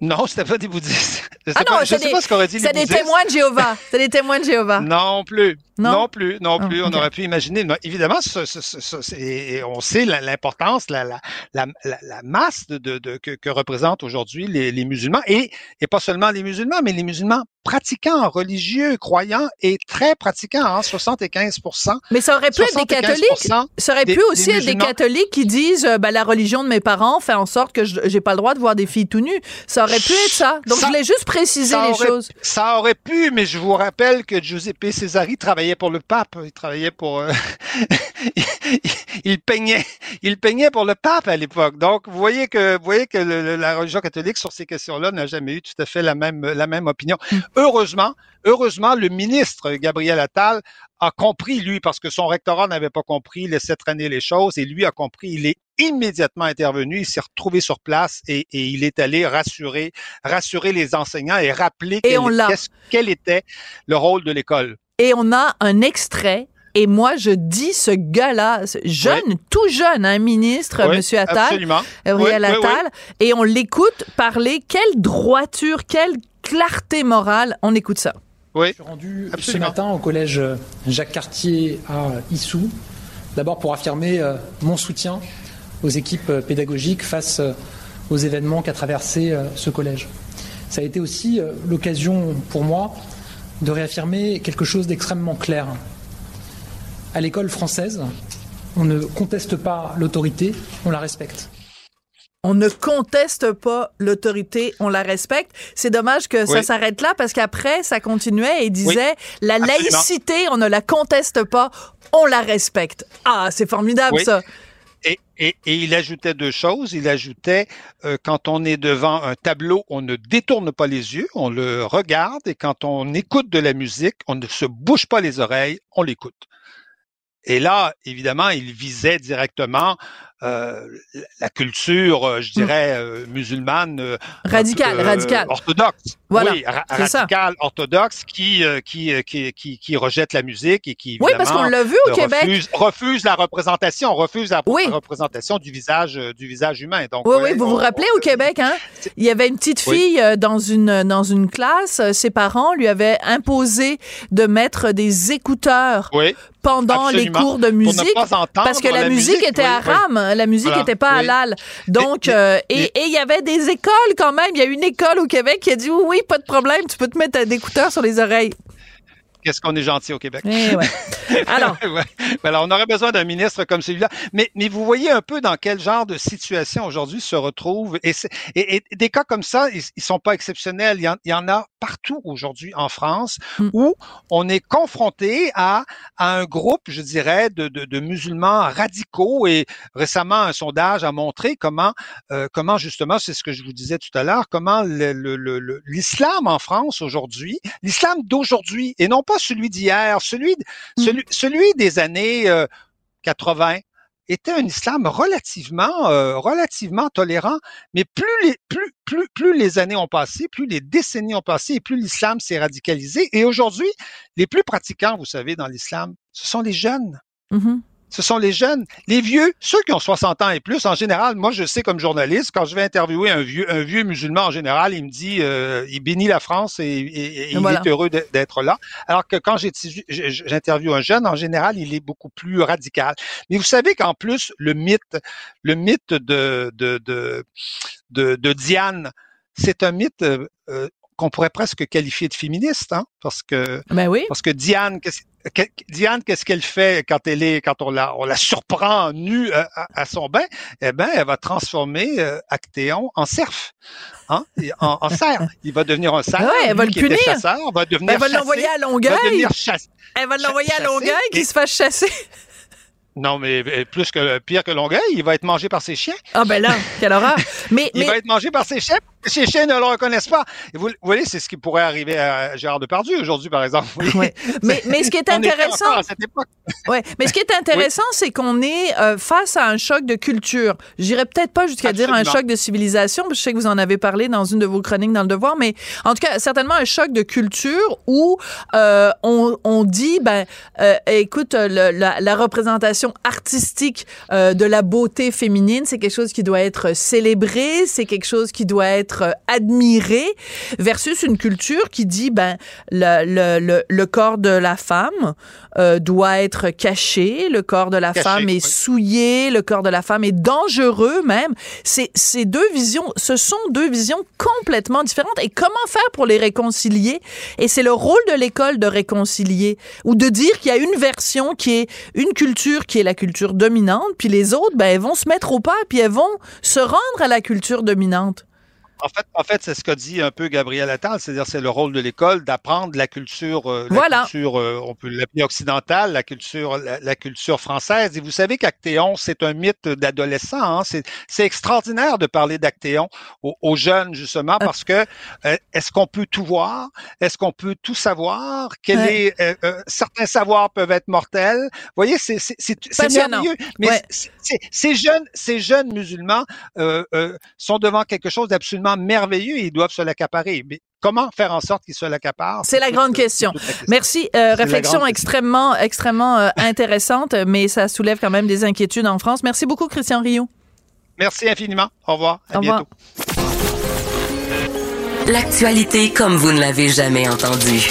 Speaker 9: Non, c'était pas des bouddhistes.
Speaker 1: Ah non,
Speaker 9: pas, je sais
Speaker 1: des,
Speaker 9: pas ce qu'auraient dit les
Speaker 1: c'est des
Speaker 9: bouddhistes.
Speaker 1: témoins de Jéhovah. C'est des témoins de Jéhovah.
Speaker 9: Non plus.
Speaker 1: Non?
Speaker 9: Non, plus. Non plus.
Speaker 1: ok.
Speaker 9: On aurait pu imaginer. Non, évidemment, ce- ce- ce- ce- c'est- et on sait l'importance, la, la, la, la, masse de, de, de- que, que représentent aujourd'hui les, les musulmans et, et pas seulement les musulmans, mais les musulmans pratiquants, religieux, croyants et très pratiquants, hein, 75%
Speaker 1: Mais ça aurait pu être des
Speaker 9: 75%
Speaker 1: catholiques. Ça aurait
Speaker 9: des-
Speaker 1: pu
Speaker 9: des
Speaker 1: aussi être des catholiques qui disent euh, ben, la religion de mes parents fait en sorte que je- j'ai pas le droit de voir des filles tout nues. Ça aurait pu être ça. Donc
Speaker 9: Ça-
Speaker 1: je voulais juste préciser les
Speaker 9: aurait-
Speaker 1: choses.
Speaker 9: Ça aurait pu, mais je vous rappelle que Giuseppe Cesari travaillait pour le pape. Il travaillait pour. euh, il, il peignait, il peignait pour le pape à l'époque. Donc, vous voyez que, vous voyez que le- la religion catholique sur ces questions-là n'a jamais eu tout à fait la même, la même opinion. Heureusement, heureusement, le ministre Gabriel Attal a compris, lui, parce que son rectorat n'avait pas compris, laissait traîner les choses, et lui a compris, il est immédiatement intervenu, il s'est retrouvé sur place et, et il est allé rassurer, rassurer les enseignants et rappeler
Speaker 1: Et
Speaker 9: quel,
Speaker 1: on
Speaker 9: quel était le rôle de l'école.
Speaker 1: Et on a un extrait. Et moi, je dis ce gars-là, jeune, tout jeune, un ministre,
Speaker 9: Oui,
Speaker 1: Monsieur Attal,
Speaker 9: absolument.
Speaker 1: Gabriel
Speaker 9: Oui, oui, oui.
Speaker 1: Attal, et on l'écoute parler. Quelle droiture, quelle clarté morale. On écoute ça.
Speaker 9: Oui,
Speaker 10: Je suis rendu ce matin au collège Jacques Cartier à Issou, d'abord pour affirmer euh, mon soutien aux équipes euh, pédagogiques face euh, aux événements qu'a traversé euh, ce collège. Ça a été aussi euh, l'occasion pour moi de réaffirmer quelque chose d'extrêmement clair. À l'école française, on ne conteste pas l'autorité, on la respecte.
Speaker 1: On ne conteste pas l'autorité, on la respecte. C'est dommage que ça s'arrête là parce qu'après, ça continuait et disait la
Speaker 9: absolument.
Speaker 1: laïcité, on ne la conteste pas, on la respecte. Ah, c'est formidable
Speaker 9: Oui.
Speaker 1: ça.
Speaker 9: Et, il ajoutait deux choses. Il ajoutait, euh, quand on est devant un tableau, on ne détourne pas les yeux, on le regarde, et quand on écoute de la musique, on ne se bouge pas les oreilles, on l'écoute. Et là, évidemment, il visait directement euh, la culture, euh, je dirais, euh, musulmane. euh,
Speaker 1: Radical,
Speaker 9: euh,
Speaker 1: radical.
Speaker 9: Orthodoxe.
Speaker 1: Voilà,
Speaker 9: oui, ra-
Speaker 1: c'est ça.
Speaker 9: radical, orthodoxe, qui, qui, qui, qui, qui rejette la musique et qui,
Speaker 1: Oui, parce qu'on l'a vu au
Speaker 9: euh,
Speaker 1: Québec.
Speaker 9: refuse, refuse la représentation, refuse la
Speaker 1: Oui.
Speaker 9: représentation du visage, du visage humain. Donc,
Speaker 1: Oui, oui, vous
Speaker 9: on-
Speaker 1: vous rappelez
Speaker 9: on-
Speaker 1: au Québec, hein? Il y avait une petite fille dans une dans une classe. Ses parents lui avaient imposé de mettre des écouteurs
Speaker 9: Oui,
Speaker 1: pendant les cours de musique parce que la,
Speaker 9: la
Speaker 1: musique,
Speaker 9: musique,
Speaker 1: était
Speaker 9: oui,
Speaker 1: haram, la musique
Speaker 9: Voilà,
Speaker 1: était pas
Speaker 9: oui.
Speaker 1: halal. Donc euh, et il y avait des écoles quand même, il y a une école au Québec qui a dit oui, oui, pas de problème, tu peux te mettre des écouteurs sur les oreilles.
Speaker 9: Qu'est-ce qu'on est gentil au Québec.
Speaker 1: Eh ouais. Alors,
Speaker 9: Ouais. Alors, on aurait besoin d'un ministre comme celui-là. Mais, mais vous voyez un peu dans quel genre de situation aujourd'hui se retrouve. Et, et, et des cas comme ça, ils, ils sont pas exceptionnels. Il y en, il y en a partout aujourd'hui en France
Speaker 1: Mm.
Speaker 9: où on est confronté à, à un groupe, je dirais, de, de, de musulmans radicaux. Et récemment, un sondage a montré comment, euh, comment justement, c'est ce que je vous disais tout à l'heure, comment le- le- le- le- l'islam en France aujourd'hui, l'islam d'aujourd'hui, et non pas celui d'hier, celui, celui, celui des années euh, 80, était un islam relativement, euh, relativement tolérant. Mais plus les, plus, plus, plus les années ont passé, plus les décennies ont passé, et plus l'islam s'est radicalisé. Et aujourd'hui, les plus pratiquants, vous savez, dans l'islam, ce sont les jeunes.
Speaker 1: mhm.
Speaker 9: Ce sont les jeunes. Les vieux, ceux qui ont 60 ans et plus, en général, moi, je sais comme journaliste, quand je vais interviewer un vieux, un vieux musulman, en général, il me dit, euh, il bénit la France et, et- et il est heureux d'être- là. Alors que quand j'interviewe un jeune, en général, il est beaucoup plus radical. Mais vous savez qu'en plus, le mythe, le mythe de, de, de, de, de Diane, c'est un mythe euh, euh, qu'on pourrait presque qualifier de féministe, hein, parce que
Speaker 1: Ben oui.
Speaker 9: parce que Diane, qu'est-ce que- Diane, qu'est-ce qu'elle fait quand elle est, quand on la, on la surprend nue à, à- à son bain? Eh ben, elle va transformer euh, Actéon en cerf, hein, en, en cerf. Il va devenir un cerf.
Speaker 1: Ouais, elle va le punir.
Speaker 9: chasseur, va devenir
Speaker 1: elle va l'envoyer à
Speaker 9: va
Speaker 1: Longueuil.
Speaker 9: devenir chassé.
Speaker 1: Elle va l'envoyer à Longueuil
Speaker 9: et-
Speaker 1: qu'il se fasse chasser.
Speaker 9: Non, mais euh, plus que pire que Longueuil, il va être mangé par ses chiens.
Speaker 1: Ah ben là, quelle horreur. Mais
Speaker 9: Il
Speaker 1: mais
Speaker 9: va être mangé par ses chiens. Ses chiens ne le reconnaissent pas. Vous, vous voyez, c'est ce qui pourrait arriver à Gérard Depardieu aujourd'hui, par exemple.
Speaker 1: Ouais. Mais, mais ce qui est intéressant,
Speaker 9: à cette époque.
Speaker 1: ouais, mais ce qui est intéressant, c'est qu'on est euh, face à un choc de culture. J'irais peut-être pas jusqu'à dire un choc de civilisation, parce que je sais que vous en avez parlé dans une de vos chroniques dans le Devoir, mais en tout cas, certainement un choc de culture où euh, on, on dit, ben, euh, écoute, le- la, la représentation l'expression artistique euh, de la beauté féminine. C'est quelque chose qui doit être célébré, c'est quelque chose qui doit être euh, admiré, versus une culture qui dit ben le, le, le, le corps de la femme euh, doit être caché, le corps de la
Speaker 9: Caché,
Speaker 1: femme est
Speaker 9: oui.
Speaker 1: souillé, le corps de la femme est dangereux même. C'est ces deux visions, ce sont deux visions complètement différentes. Et comment faire pour les réconcilier? Et c'est le rôle de l'école de réconcilier ou de dire qu'il y a une version qui est une culture qui est la culture dominante, puis les autres, ben elles vont se mettre au pas, puis elles vont se rendre à la culture dominante.
Speaker 9: En fait, en fait c'est ce qu'a dit un peu Gabriel Attal, c'est-à-dire c'est le rôle de l'école d'apprendre la culture, euh, la
Speaker 1: Voilà.
Speaker 9: culture, euh, on peut l'appeler occidentale, la culture, la, la culture française. Et vous savez qu'Actéon, c'est un mythe d'adolescent. Hein? C'est, extraordinaire de parler d'Actéon aux, aux jeunes justement parce que euh, est-ce qu'on peut tout voir? Est-ce qu'on peut tout savoir? Quel
Speaker 1: Ouais.
Speaker 9: est, euh, certains savoirs peuvent être mortels? Vous voyez, c'est, merveilleux. Mais
Speaker 1: Ouais.
Speaker 9: ces jeunes, ces jeunes musulmans euh, euh, sont devant quelque chose d'absolument merveilleux et ils doivent se l'accaparer. Mais comment faire en sorte qu'ils se l'accaparent?
Speaker 1: C'est la
Speaker 9: toute-
Speaker 1: grande question.
Speaker 9: la question.
Speaker 1: Merci. Euh, réflexion extrêmement, extrêmement euh, intéressante, mais ça soulève quand même des inquiétudes en France. Merci beaucoup, Christian Rio.
Speaker 9: Merci infiniment. Au revoir. À
Speaker 1: Au revoir.
Speaker 9: bientôt.
Speaker 6: L'actualité comme vous ne l'avez jamais entendue.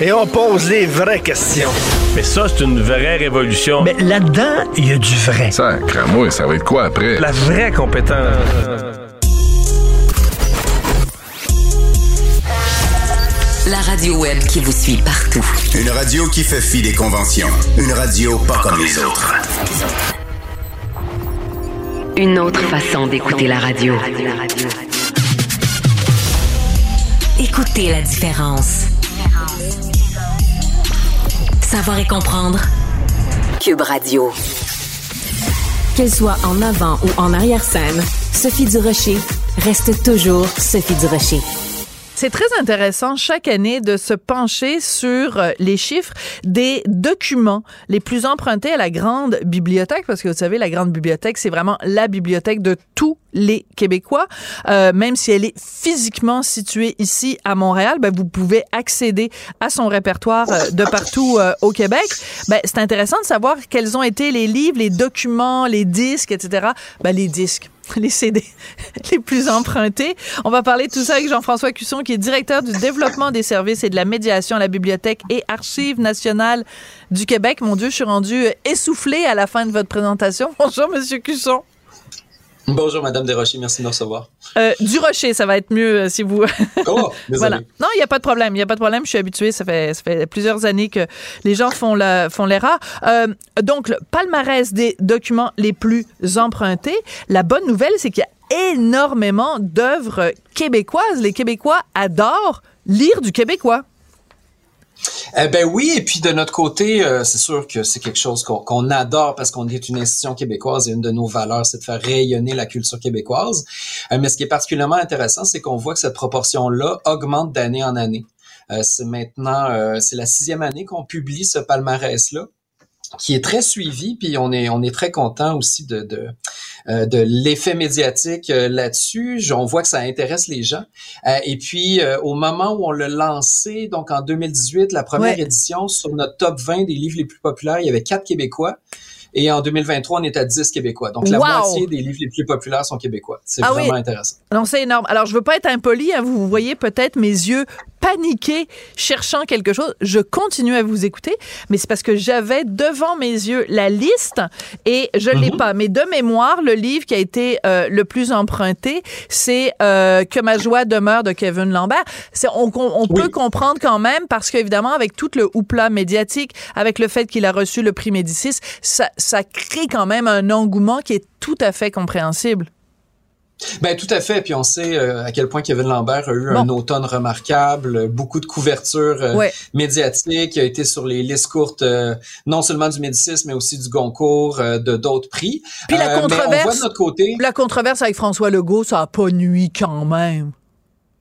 Speaker 4: Et on pose les vraies questions.
Speaker 11: Mais ça, c'est une vraie révolution.
Speaker 4: Mais là-dedans, il y a du vrai.
Speaker 12: Ça, moi, ça va être quoi après?
Speaker 11: La vraie compétence.
Speaker 6: Radio web qui vous suit partout.
Speaker 7: Une radio qui fait fi des conventions. Une radio pas comme les autres.
Speaker 6: Une autre façon d'écouter la radio. Écoutez la différence. Savoir et comprendre. Cube Radio. Qu'elle soit en avant ou en arrière-scène, Sophie Durocher reste toujours Sophie Durocher.
Speaker 1: C'est très intéressant chaque année de se pencher sur euh, les chiffres des documents les plus empruntés à la grande bibliothèque, parce que vous savez, la grande bibliothèque, c'est vraiment la bibliothèque de tous les Québécois. Euh, même si elle est physiquement située ici à Montréal, ben, vous pouvez accéder à son répertoire euh, de partout euh, au Québec. Ben, c'est intéressant de savoir quels ont été les livres, les documents, les disques, etc. Ben, les disques les CD les plus empruntés. On va parler de tout ça avec Jean-François Cusson, qui est directeur du développement des services et de la médiation à la Bibliothèque et Archives nationales du Québec. Mon Dieu, je suis rendu essoufflé à la fin de votre présentation. Bonjour, Monsieur Cusson.
Speaker 13: Bonjour, Madame Desrochers, merci de me recevoir.
Speaker 1: Euh, du Rocher, ça va être mieux euh, si vous.
Speaker 13: Oh,
Speaker 1: voilà. Non, il n'y a pas de problème. Il n'y a pas de problème. Je suis habituée. Ça fait, ça fait plusieurs années que les gens font la, font l'erreur. Euh, donc, le palmarès des documents les plus empruntés. La bonne nouvelle, c'est qu'il y a énormément d'œuvres québécoises. Les Québécois adorent lire du québécois.
Speaker 13: Eh ben oui, et puis de notre côté, euh, c'est sûr que c'est quelque chose qu'on adore parce qu'on est une institution québécoise et une de nos valeurs, c'est de faire rayonner la culture québécoise. Euh, mais ce qui est particulièrement intéressant, c'est qu'on voit que cette proportion-là augmente d'année en année. Euh, c'est maintenant, c'est la sixième année qu'on publie ce palmarès-là qui est très suivi, puis on est on est très content aussi de de, euh, de l'effet médiatique euh, là-dessus. On voit que ça intéresse les gens. Euh, et puis au moment où on l'a lancé, donc en 2018, la première
Speaker 1: Ouais.
Speaker 13: édition sur notre top 20 des livres les plus populaires, il y avait quatre Québécois. Et en 2023, on est à 10 Québécois. Donc la
Speaker 1: Wow!
Speaker 13: moitié des livres les plus populaires sont québécois. C'est
Speaker 1: Ah
Speaker 13: vraiment
Speaker 1: oui.
Speaker 13: intéressant.
Speaker 1: Non, c'est énorme. Alors, je veux pas être impoli. Hein, vous voyez peut-être mes yeux paniqués, cherchant quelque chose. Je continue à vous écouter, mais c'est parce que j'avais devant mes yeux la liste et je l'ai
Speaker 13: Mhm.
Speaker 1: pas. Mais de mémoire, le livre qui a été euh, le plus emprunté, c'est euh, Que ma joie demeure de Kevin Lambert. C'est, on on- on peut comprendre quand même parce qu'évidemment, avec tout le houpla médiatique, avec le fait qu'il a reçu le prix Médicis, ça, ça crée quand même un engouement qui est tout à fait compréhensible.
Speaker 13: Ben tout à fait. Puis on sait euh, à quel point Kevin Lambert a eu un automne remarquable, beaucoup de couverture euh,
Speaker 1: Ouais.
Speaker 13: médiatique, a été sur les listes courtes euh, non seulement du Médicis, mais aussi du Goncourt, euh, de d'autres prix.
Speaker 1: Puis la
Speaker 13: mais on voit
Speaker 1: controverse,
Speaker 13: de notre côté.
Speaker 1: la controverse avec François Legault, ça a pas nuit quand même.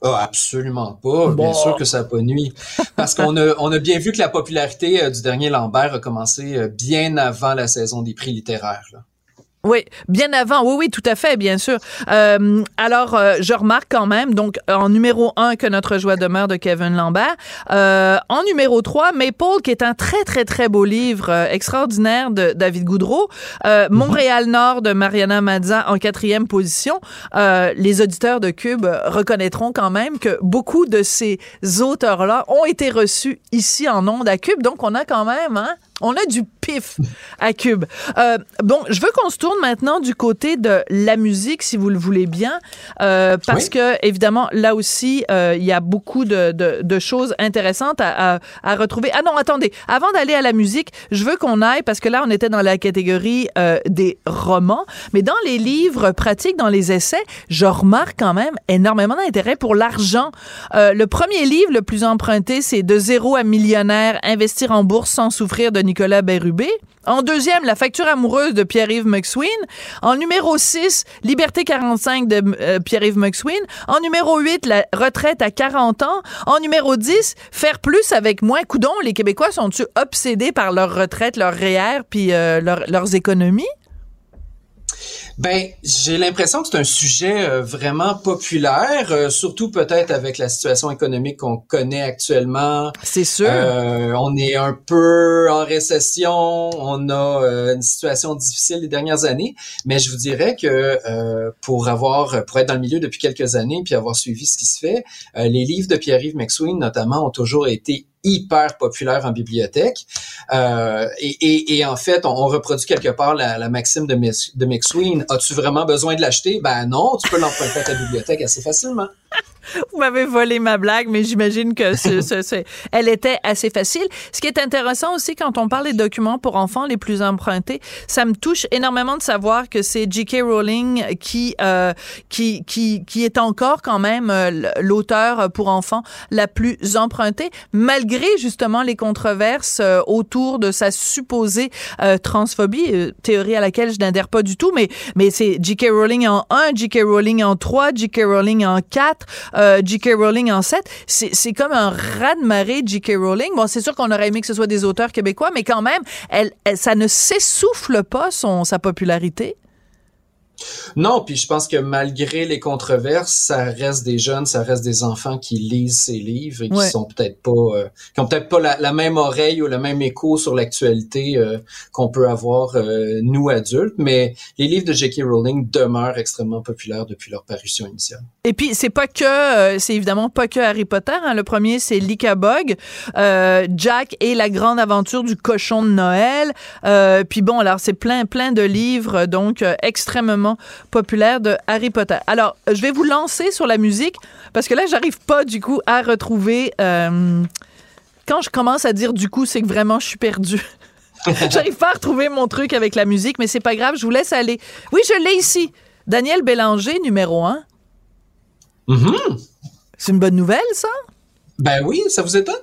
Speaker 13: Ah, absolument pas. Bien sûr que ça n'a pas nuit. Parce qu'on a, on a bien vu que la popularité du dernier Lambert a commencé bien avant la saison des prix littéraires. là.
Speaker 1: Oui, bien avant. Oui, oui, tout à fait, bien sûr. Euh, alors, euh, je remarque quand même, donc, en numéro un, que notre joie demeure de Kevin Lambert. Euh, en numéro 3, Maple, qui est un très, très, très beau livre euh, extraordinaire de David Goudreau. Euh, Montréal Nord de Mariana Mazza en quatrième position. Euh, les auditeurs de Cube reconnaîtront quand même que beaucoup de ces auteurs-là ont été reçus ici en ondes à Cube. Donc, on a quand même, hein, on a du pif à Cube. Euh, bon, je veux qu'on se tourne maintenant du côté de la musique, si vous le voulez bien, euh, parce
Speaker 13: Oui.
Speaker 1: que évidemment là aussi euh, il y a beaucoup de, de, de choses intéressantes à, à, à retrouver. Ah non, attendez, avant d'aller à la musique, je veux qu'on aille parce que là on était dans la catégorie euh, des romans, mais dans les livres pratiques, dans les essais, je remarque quand même énormément d'intérêt pour l'argent. Euh, le premier livre le plus emprunté, c'est De zéro à millionnaire, investir en bourse sans souffrir de Nicolas Bérubé. En deuxième, La facture amoureuse de Pierre-Yves McSween. En numéro 6, Liberté 45 de euh, Pierre-Yves McSween. En numéro 8, La retraite à 40 ans. En numéro 10, Faire plus avec moins. Coudon, les Québécois sont-ils obsédés par leur retraite, leur REER, puis euh, leur- leurs économies?
Speaker 13: Ben, j'ai l'impression que c'est un sujet euh, vraiment populaire, euh, surtout peut-être avec la situation économique qu'on connaît actuellement.
Speaker 1: C'est sûr.
Speaker 13: Euh, on est un peu en récession, on a euh, une situation difficile les dernières années, mais je vous dirais que euh, pour avoir, pour être dans le milieu depuis quelques années puis avoir suivi ce qui se fait, euh, les livres de Pierre-Yves McSween notamment ont toujours été hyper populaires en bibliothèque. Euh, et, et, et en fait, on, on reproduit quelque part la, la maxime de, de McSween. As-tu vraiment besoin de l'acheter? Ben non, tu peux l'emprunter à ta bibliothèque assez facilement.
Speaker 1: Vous m'avez volé ma blague, mais j'imagine que ce- ce- ce- elle était assez facile. Ce qui est intéressant aussi quand on parle des documents pour enfants les plus empruntés, ça me touche énormément de savoir que c'est J.K. Rowling qui euh, qui qui qui est encore quand même euh, l'auteur pour enfants la plus empruntée, malgré justement les controverses euh, autour de sa supposée euh, transphobie, théorie à laquelle je n'adhère pas du tout, mais mais c'est J.K. Rowling en 1, J.K. Rowling en 3, J.K. Rowling en 4, euh, J.K. Rowling en 7. C'est comme un raz-de-marée J.K. Rowling. Bon, c'est sûr qu'on aurait aimé que ce soit des auteurs québécois, mais quand même, elle, elle- ça ne s'essouffle pas son, sa popularité.
Speaker 13: Non, puis je pense que malgré les controverses, ça reste des jeunes, ça reste des enfants qui lisent ces livres et qui
Speaker 1: Ouais.
Speaker 13: sont peut-être pas, euh, qui ont peut-être pas la, la même oreille ou le même écho sur l'actualité euh, qu'on peut avoir euh, nous adultes, mais les livres de J.K. Rowling demeurent extrêmement populaires depuis leur parution initiale.
Speaker 1: Et puis c'est pas que c'est évidemment pas que Harry Potter. hein. Le premier c'est Licabog, Jack et la grande aventure du cochon de Noël. Puis bon alors c'est plein plein de livres donc euh, extrêmement populaires de Harry Potter. Alors je vais vous lancer sur la musique parce que là j'arrive pas du coup à retrouver. euh, quand je commence à dire du coup c'est que vraiment je suis perdue. J'arrive pas à retrouver mon truc avec la musique, mais c'est pas grave, je vous laisse aller. Oui, je l'ai ici. Daniel Bélanger, numéro un. C'est une bonne nouvelle, ça?
Speaker 13: Ben oui, ça vous étonne?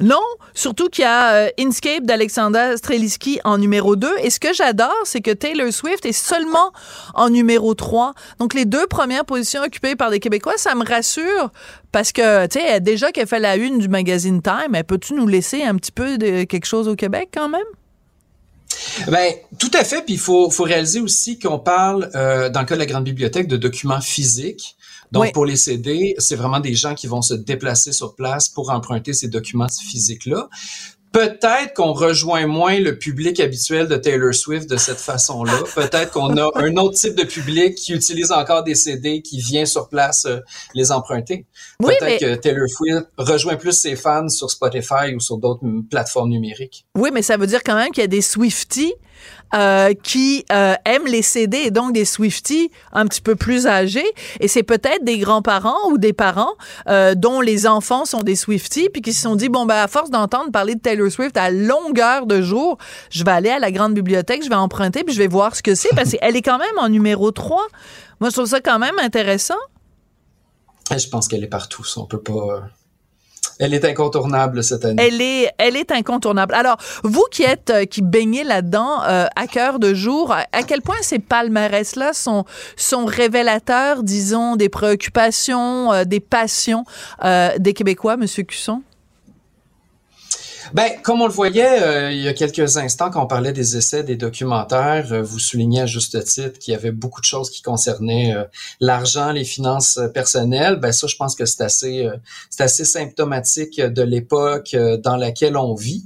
Speaker 1: Non, surtout qu'il y a euh, Inscape d'Alexander Streliski en numéro 2. Et ce que j'adore, c'est que Taylor Swift est seulement en numéro 3. Donc, les deux premières positions occupées par des Québécois, ça me rassure parce que, tu sais, déjà qu'elle fait la une du magazine Time, elle peut-tu nous laisser un petit peu de quelque chose au Québec quand même?
Speaker 13: Ben, tout à fait. Puis il faut, faut réaliser aussi qu'on parle, euh, dans le cas de la grande bibliothèque, de documents physiques. Donc,
Speaker 1: Oui.
Speaker 13: pour les CD, c'est vraiment des gens qui vont se déplacer sur place pour emprunter ces documents physiques-là. Peut-être qu'on rejoint moins le public habituel de Taylor Swift de cette façon-là. Peut-être qu'on a un autre type de public qui utilise encore des CD, qui vient sur place euh, les emprunter.
Speaker 1: Oui,
Speaker 13: Peut-être
Speaker 1: mais-
Speaker 13: que Taylor Swift rejoint plus ses fans sur Spotify ou sur d'autres mm, plateformes numériques.
Speaker 1: Oui, mais ça veut dire quand même qu'il y a des Swifties euh, qui euh, aiment les CD et donc des Swifties un petit peu plus âgés. Et c'est peut-être des grands-parents ou des parents dont les enfants sont des Swifties puis qui se sont dit, bon, ben, à force d'entendre parler de Taylor Swift à longueur de jour, je vais aller à la grande bibliothèque, je vais emprunter puis je vais voir ce que c'est parce qu'elle est quand même en numéro 3. Moi, je trouve ça quand même intéressant.
Speaker 13: Et Je pense qu'elle est partout. ça, On peut pas. euh, Elle est incontournable cette année.
Speaker 1: Elle est, elle est incontournable. Alors, vous qui êtes, euh, qui baignez là-dedans euh, à cœur de jour, à, à quel point ces palmarès-là sont, sont révélateurs, disons, des préoccupations, euh, des passions euh, des Québécois, Monsieur Cusson?
Speaker 13: Ben, comme on le voyait euh, il y a quelques instants quand on parlait des essais, des documentaires, euh, vous soulignez à juste titre qu'il y avait beaucoup de choses qui concernaient euh, l'argent, les finances personnelles. Ben ça, je pense que c'est assez, c'est assez symptomatique de l'époque dans laquelle on vit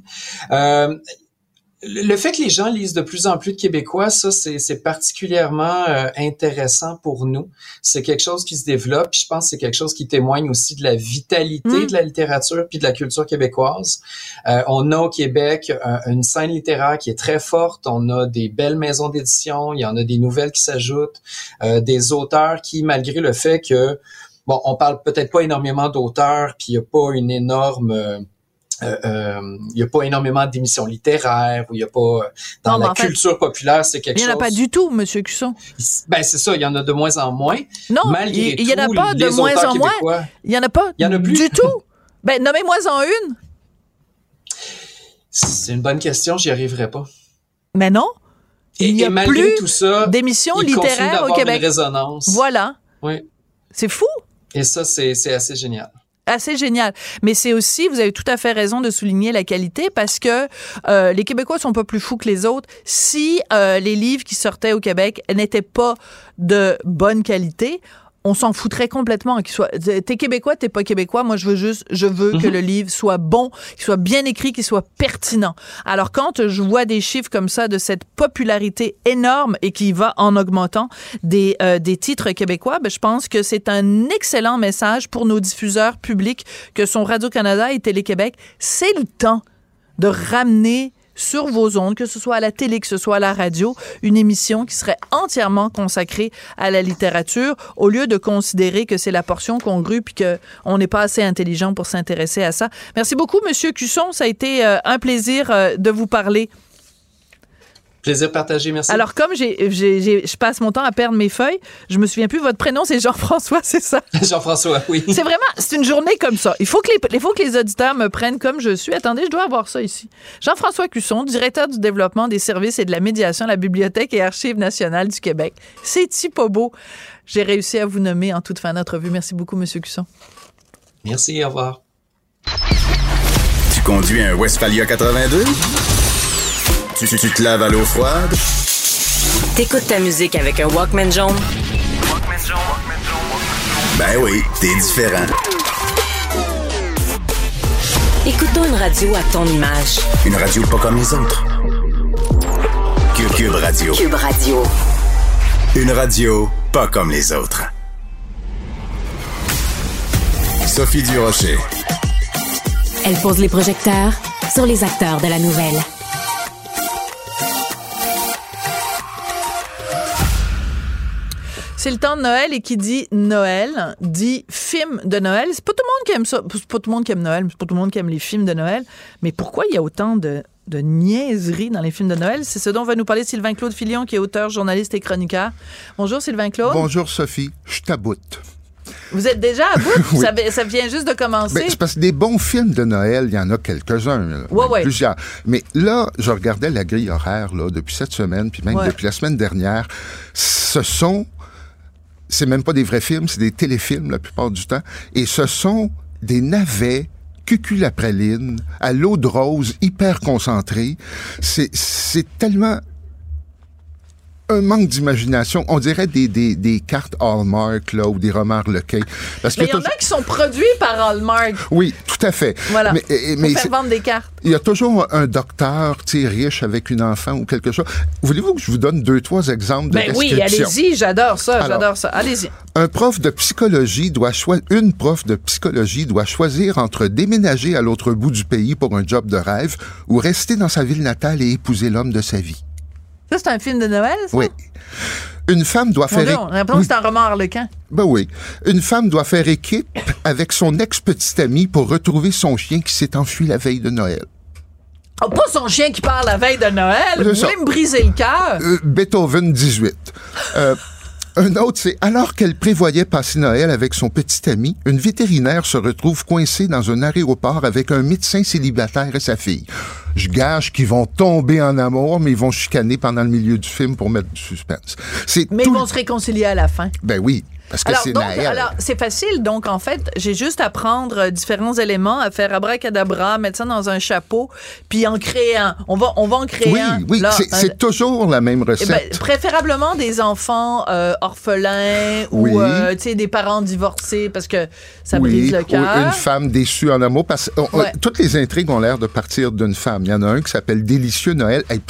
Speaker 13: le fait que les gens lisent de plus en plus de Québécois, ça, c'est particulièrement euh, intéressant pour nous. C'est quelque chose qui se développe, puis je pense que c'est quelque chose qui témoigne aussi de la vitalité
Speaker 1: Mm.
Speaker 13: de la littérature puis de la culture québécoise. Euh, on a au Québec un- une scène littéraire qui est très forte. On a des belles maisons d'édition. Il y en a des nouvelles qui s'ajoutent, euh, des auteurs qui, malgré le fait que bon, on parle peut-être pas énormément d'auteurs, puis il y a pas une énorme euh, euh, euh, il y a pas énormément d'émissions littéraires ou il y a pas euh, dans
Speaker 1: Non,
Speaker 13: la
Speaker 1: fait,
Speaker 13: culture populaire c'est quelque
Speaker 1: Il n'y en
Speaker 13: chose
Speaker 1: a pas du tout, Monsieur Cusson.
Speaker 13: ben c'est ça il y en a de moins en moins
Speaker 1: Non,
Speaker 13: Malgré
Speaker 1: il il y en a pas de moins en moins. Il y en a pas
Speaker 13: Il y en a plus.
Speaker 1: du tout. Ben, nommez-moi en une.
Speaker 13: c'est une bonne question j'y arriverai pas
Speaker 1: Mais non.
Speaker 13: et,
Speaker 1: Il y a plus
Speaker 13: tout ça
Speaker 1: d'émissions littéraires au Québec.
Speaker 13: une résonance
Speaker 1: Voilà.
Speaker 13: oui
Speaker 1: C'est fou.
Speaker 13: et ça c'est assez génial
Speaker 1: assez génial. Mais c'est aussi, vous avez tout à fait raison de souligner la qualité parce que euh, les Québécois sont pas plus fous que les autres. Si euh, les livres qui sortaient au Québec n'étaient pas de bonne qualité, on s'en foutrait complètement qu'il soit t'es québécois t'es pas québécois. Moi je veux juste je veux que
Speaker 13: Mhm.
Speaker 1: le livre soit bon qu'il soit bien écrit qu'il soit pertinent. Alors quand je vois des chiffres comme ça de cette popularité énorme et qui va en augmentant des euh, des titres québécois ben, je pense que c'est un excellent message pour nos diffuseurs publics que sont Radio Canada et Télé Québec c'est le temps de ramener sur vos ondes, que ce soit à la télé, que ce soit à la radio, une émission qui serait entièrement consacrée à la littérature, au lieu de considérer que c'est la portion congrue puis qu'on n'est pas assez intelligent pour s'intéresser à ça. Merci beaucoup, Monsieur Cusson. Ça a été euh, un plaisir euh, de vous parler.
Speaker 13: Plaisir partagé merci
Speaker 1: Alors, comme j'ai, j'ai- j'ai- je passe mon temps à perdre mes feuilles, je me souviens plus, votre prénom, c'est Jean-François, c'est ça?
Speaker 13: Jean-François oui
Speaker 1: C'est vraiment, c'est une journée comme ça. Il faut que les, il faut que les auditeurs me prennent comme je suis. Attendez, je dois avoir ça ici. Jean-François Cusson, directeur du développement des services et de la médiation à la Bibliothèque et Archives nationales du Québec. C'est-tu pas beau? J'ai réussi à vous nommer en toute fin d'entrevue. Merci beaucoup, Monsieur Cusson.
Speaker 13: merci au revoir
Speaker 7: Tu conduis un Westphalia 82? Tu, tu, tu te laves à l'eau froide?
Speaker 6: T'écoutes ta musique avec un Walkman jaune?
Speaker 7: Ben oui, t'es différent.
Speaker 6: Écoute-toi une radio à ton image.
Speaker 7: Une radio pas comme les autres. Cube, Cube Radio.
Speaker 6: Cube Radio.
Speaker 7: Une radio pas comme les autres. Sophie Durocher.
Speaker 6: Elle pose les projecteurs sur les acteurs de la nouvelle.
Speaker 1: C'est le temps de Noël et qui dit Noël dit film de Noël. C'est pas tout le monde qui aime ça. C'est pas tout le monde qui aime Noël, c'est pas tout le monde qui aime les films de Noël. Mais pourquoi il y a autant de, de niaiseries dans les films de Noël? C'est ce dont va nous parler Sylvain Claude Filion, qui est auteur, journaliste et chroniqueur. Bonjour Sylvain Claude.
Speaker 14: Bonjour Sophie, je taboute.
Speaker 1: Vous êtes déjà à bout?
Speaker 14: Oui.
Speaker 1: ça, ça vient juste de commencer.
Speaker 14: Ben, c'est parce que des bons films de Noël, il y en a quelques-uns.
Speaker 1: Ouais, ouais.
Speaker 14: Plusieurs. Mais là, je regardais la grille horaire là, depuis cette semaine, puis même
Speaker 1: Ouais.
Speaker 14: depuis la semaine dernière. Ce sont. C'est même pas des vrais films, c'est des téléfilms la plupart du temps. Et ce sont des navets cucul à l'eau de rose, hyper concentrés. C'est c'est tellement un manque d'imagination. On dirait des, des, des cartes Hallmark là, ou des romans Harlequin. Parce
Speaker 1: Mais il y en a qui sont produits par Hallmark.
Speaker 14: oui, tout à fait.
Speaker 1: Voilà.
Speaker 14: Mais, et-
Speaker 1: Pour
Speaker 14: mais
Speaker 1: faire vendre des cartes.
Speaker 14: il y a toujours un docteur, tu sais, riche avec une enfant ou quelque chose. Voulez-vous que je vous donne deux, trois exemples de
Speaker 1: Ben oui, allez-y, j'adore ça, j'adore ça. Allez-y.
Speaker 14: Un prof de psychologie doit choisir, une prof de psychologie doit choisir entre déménager à l'autre bout du pays pour un job de rêve ou rester dans sa ville natale et épouser l'homme de sa vie.
Speaker 1: Ça, c'est un film de Noël, ça?
Speaker 14: Oui. Une femme doit faire...
Speaker 1: Dieu,
Speaker 14: é-
Speaker 1: on a l'impression que c'est un roman.
Speaker 14: Ben oui. Une femme doit faire équipe avec son ex-petite amie pour retrouver son chien qui s'est enfui la veille de Noël.
Speaker 1: Oh, pas son chien qui parle la veille de Noël. Vous voulez me briser le cœur?
Speaker 14: Euh, Beethoven 18. Euh, un autre, c'est alors qu'elle prévoyait passer Noël avec son petit ami, une vétérinaire se retrouve coincée dans un aéroport avec un médecin célibataire et sa fille. Je gage qu'ils vont tomber en amour, mais ils vont chicaner pendant le milieu du film pour mettre du suspense. C'est
Speaker 1: Mais ils vont se réconcilier à la fin.
Speaker 14: ben oui. Parce que
Speaker 1: Alors,
Speaker 14: c'est
Speaker 1: alors, c'est facile. Donc, en fait, j'ai juste à prendre euh, différents éléments, à faire abracadabra, mettre ça dans un chapeau, puis en créer un. On va, on va en créer
Speaker 14: oui,
Speaker 1: un.
Speaker 14: oui,
Speaker 1: là,
Speaker 14: c'est toujours la même
Speaker 1: Eh
Speaker 14: recette.
Speaker 1: ben, préférablement des enfants euh, orphelins
Speaker 14: Oui.
Speaker 1: ou euh, des parents divorcés parce que ça
Speaker 14: oui,
Speaker 1: brise le
Speaker 14: ou
Speaker 1: cœur.
Speaker 14: une femme déçue en amour. Parce que on-
Speaker 1: Ouais.
Speaker 14: toutes les intrigues ont l'air de partir d'une femme. Il y en a un qui s'appelle Délicieux Noël. Hey,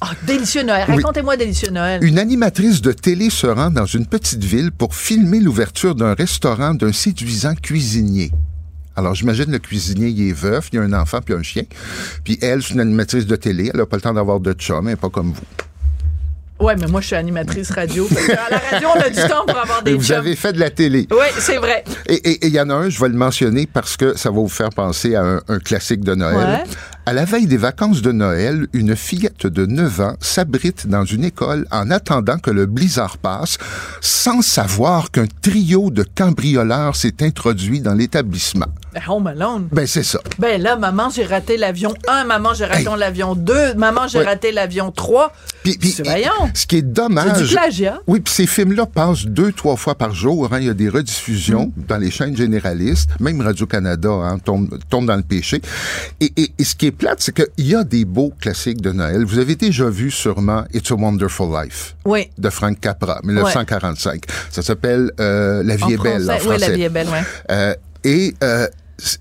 Speaker 1: Ah, délicieux Noël.
Speaker 14: Oui.
Speaker 1: Racontez-moi délicieux Noël.
Speaker 14: Une animatrice de télé se rend dans une petite ville pour filmer l'ouverture d'un restaurant d'un séduisant cuisinier. Alors, j'imagine le cuisinier, il est veuf, il a un enfant puis un chien. Puis elle, c'est une animatrice de télé, elle n'a pas le temps d'avoir de chum, elle n'est pas comme vous.
Speaker 1: Ouais, mais moi, je suis animatrice radio. À la radio, on a du temps pour avoir des
Speaker 14: vous avez fait de la télé.
Speaker 1: Oui, c'est vrai.
Speaker 14: Et il y en a un, je vais le mentionner parce que ça va vous faire penser à un, un classique de Noël.
Speaker 1: Ouais.
Speaker 14: À la veille des vacances de Noël, une fillette de 9 ans s'abrite dans une école en attendant que le blizzard passe, sans savoir qu'un trio de cambrioleurs s'est introduit dans l'établissement.
Speaker 1: Ben, Home Alone.
Speaker 14: Ben, c'est ça.
Speaker 1: Ben là, maman, j'ai raté l'avion 1, maman, j'ai raté
Speaker 14: Hey.
Speaker 1: l'avion 2, maman, j'ai raté l'avion 3.
Speaker 14: Puis, puis, ce qui est dommage.
Speaker 1: C'est du plagiat.
Speaker 14: Oui, puis ces films-là passent deux, trois fois par jour. hein. Il y a des rediffusions
Speaker 1: Mm.
Speaker 14: dans les chaînes généralistes. Même Radio-Canada hein, tombe, tombe dans le péché. Et, et- et ce qui est plate, c'est qu'il y a des beaux classiques de Noël. Vous avez déjà vu sûrement It's a Wonderful Life
Speaker 1: Oui.
Speaker 14: de Frank Capra, 1945. Ça s'appelle euh, La vie
Speaker 1: En
Speaker 14: est belle en
Speaker 1: français, oui. La vie est belle, ouais.
Speaker 14: Euh, et euh,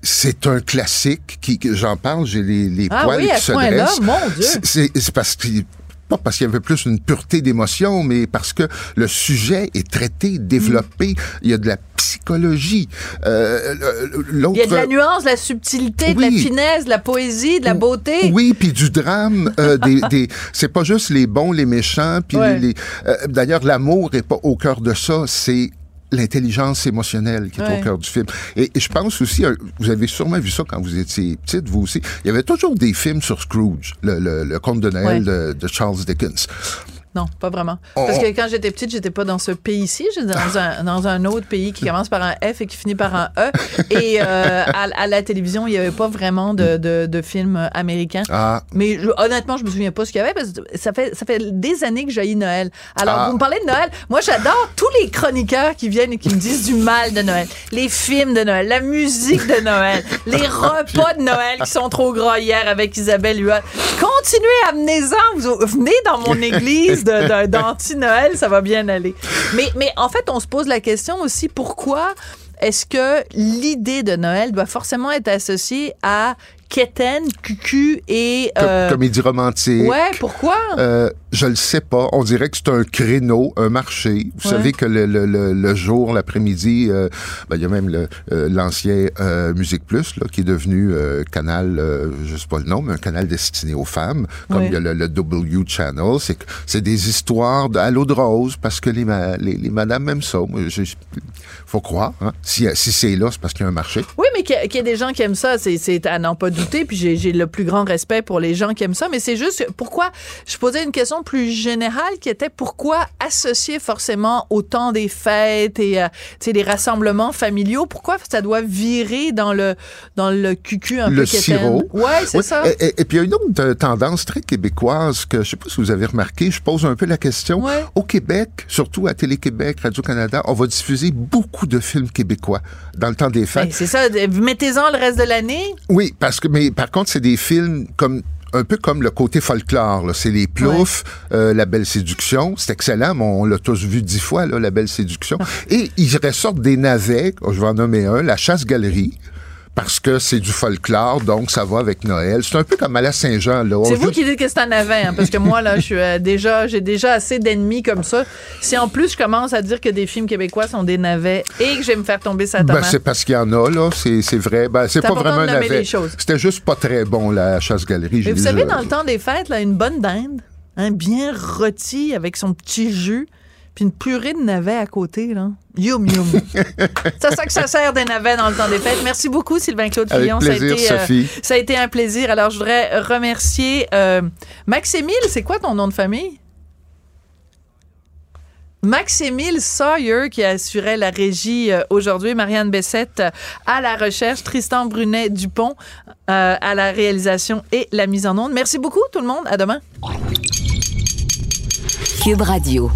Speaker 14: c'est un classique qui, j'en parle, j'ai les, les
Speaker 1: Ah
Speaker 14: poils
Speaker 1: oui,
Speaker 14: qui se dressent. C'est- parce que pas parce qu'il y avait plus une pureté d'émotion, mais parce que le sujet est traité, développé. Il y a de la psychologie. Euh, L'autre.
Speaker 1: Il y a de la nuance, de la subtilité, de la finesse, de la poésie, de la beauté.
Speaker 14: Oui, puis du drame. euh, des, des, c'est pas juste les bons, les méchants. Puis
Speaker 1: Ouais.
Speaker 14: les- euh, d'ailleurs, l'amour est pas au cœur de ça. C'est l'intelligence émotionnelle qui est
Speaker 1: Ouais.
Speaker 14: au cœur du film. Et, et je pense aussi, euh, vous avez sûrement vu ça quand vous étiez petite, vous aussi. Il y avait toujours des films sur Scrooge, le, le, le conte de Noël de, de Charles Dickens.
Speaker 1: Non, pas vraiment.
Speaker 14: On-
Speaker 1: Parce que quand j'étais petite, j'étais pas dans ce pays-ci, j'étais dans un, dans un autre pays qui commence par un F et qui finit par un E. Et euh, à, à la télévision, il y avait pas vraiment de, de, de films américains.
Speaker 14: Ah,
Speaker 1: Mais je- honnêtement, je me souviens pas ce qu'il y avait parce que ça fait, ça fait des années que j'ai Noël. Alors,
Speaker 14: Ah.
Speaker 1: vous me parlez de Noël. Moi, j'adore tous les chroniqueurs qui viennent et qui me disent du mal de Noël. Les films de Noël, la musique de Noël, les repas de Noël qui sont trop gras hier avec Isabelle Huot. Continuez, amenez-en. Vous, venez dans mon église d'anti-Noël, ça va bien aller. Mais, mais en fait, on se pose la question aussi, pourquoi est-ce que l'idée de Noël doit forcément être associée à Keten, Cucu et... euh,
Speaker 14: comédie romantique.
Speaker 1: Ouais, pourquoi?
Speaker 14: Euh, je le sais pas. On dirait que c'est un créneau, un marché. Vous
Speaker 1: Ouais.
Speaker 14: savez que le, le, le, le jour, l'après-midi, euh, ben, il y a même euh, l'ancien Musique Plus là, qui est devenu canal, je sais pas le nom, mais un canal destiné aux femmes, comme
Speaker 1: Ouais.
Speaker 14: il y a le, W Channel. C'est des histoires de- à l'eau de rose parce que les, ma- les, les madames aiment ça. Je- faut croire. Hein? Si, si c'est là, c'est parce qu'il y a un marché.
Speaker 1: Oui, mais qu'il y, a- y ait des gens qui aiment ça, c'est, à n'en pas douter. Puis j'ai, le plus grand respect pour les gens qui aiment ça. Mais c'est juste pourquoi je posais une question plus générale qui était pourquoi associer forcément au temps des fêtes et euh, tu sais, les rassemblements familiaux, pourquoi ça doit virer dans le dans le cucu un
Speaker 14: le
Speaker 1: peu quétaine?
Speaker 14: sirop.
Speaker 1: Ouais, c'est
Speaker 14: Oui,
Speaker 1: ça.
Speaker 14: Et, et- et puis il y a une autre tendance très québécoise que je sais pas si vous avez remarqué, je pose un peu la question.
Speaker 1: Ouais.
Speaker 14: Au Québec, surtout à Télé-Québec, Radio-Canada, on va diffuser beaucoup de films québécois dans le temps des fêtes.
Speaker 1: Ben, c'est ça. Mettez-en le reste de l'année.
Speaker 14: Oui, parce que mais par contre, c'est des films comme un peu comme le côté folklore. là. C'est les ploufs, euh, La Belle Séduction. C'est excellent, mais on l'a tous vu dix fois, là, La Belle Séduction. Et il ressortent des navets, je vais en nommer un, La Chasse-Galerie. Parce que c'est du folklore, donc ça va avec Noël. C'est un peu comme à la Saint-Jean.
Speaker 1: C'est vous qui dites que c'est un avin, hein, parce que moi, là, je suis euh, déjà, j'ai déjà assez d'ennemis comme ça. Si en plus je commence à dire que des films québécois sont des navets et que je vais me faire tomber sa
Speaker 14: Ben,
Speaker 1: tomate.
Speaker 14: c'est parce qu'il y en a, là. C'est vrai. Ben, c'est pas vraiment un navet. C'était juste pas très bon, la chasse-galerie.
Speaker 1: Mais vous savez, dans le temps des fêtes, là, une bonne dinde, hein, bien rôtie avec son petit jus, puis une purée de navets à côté, là. Yum, yum. c'est ça que ça sert des navets dans le temps des fêtes. Merci beaucoup, Sylvain-Claude
Speaker 14: Avec
Speaker 1: Fillon.
Speaker 14: plaisir,
Speaker 1: ça, a été, euh,
Speaker 14: Sophie.
Speaker 1: ça a été un plaisir. Alors, je voudrais remercier euh, Max-Émile. C'est quoi ton nom de famille? Max-Émile Sawyer qui assurait la régie euh, aujourd'hui, Marianne Bessette euh, à la recherche, Tristan Brunet Dupont euh, à la réalisation et la mise en onde. Merci beaucoup tout le monde, à demain.
Speaker 6: Cube Radio.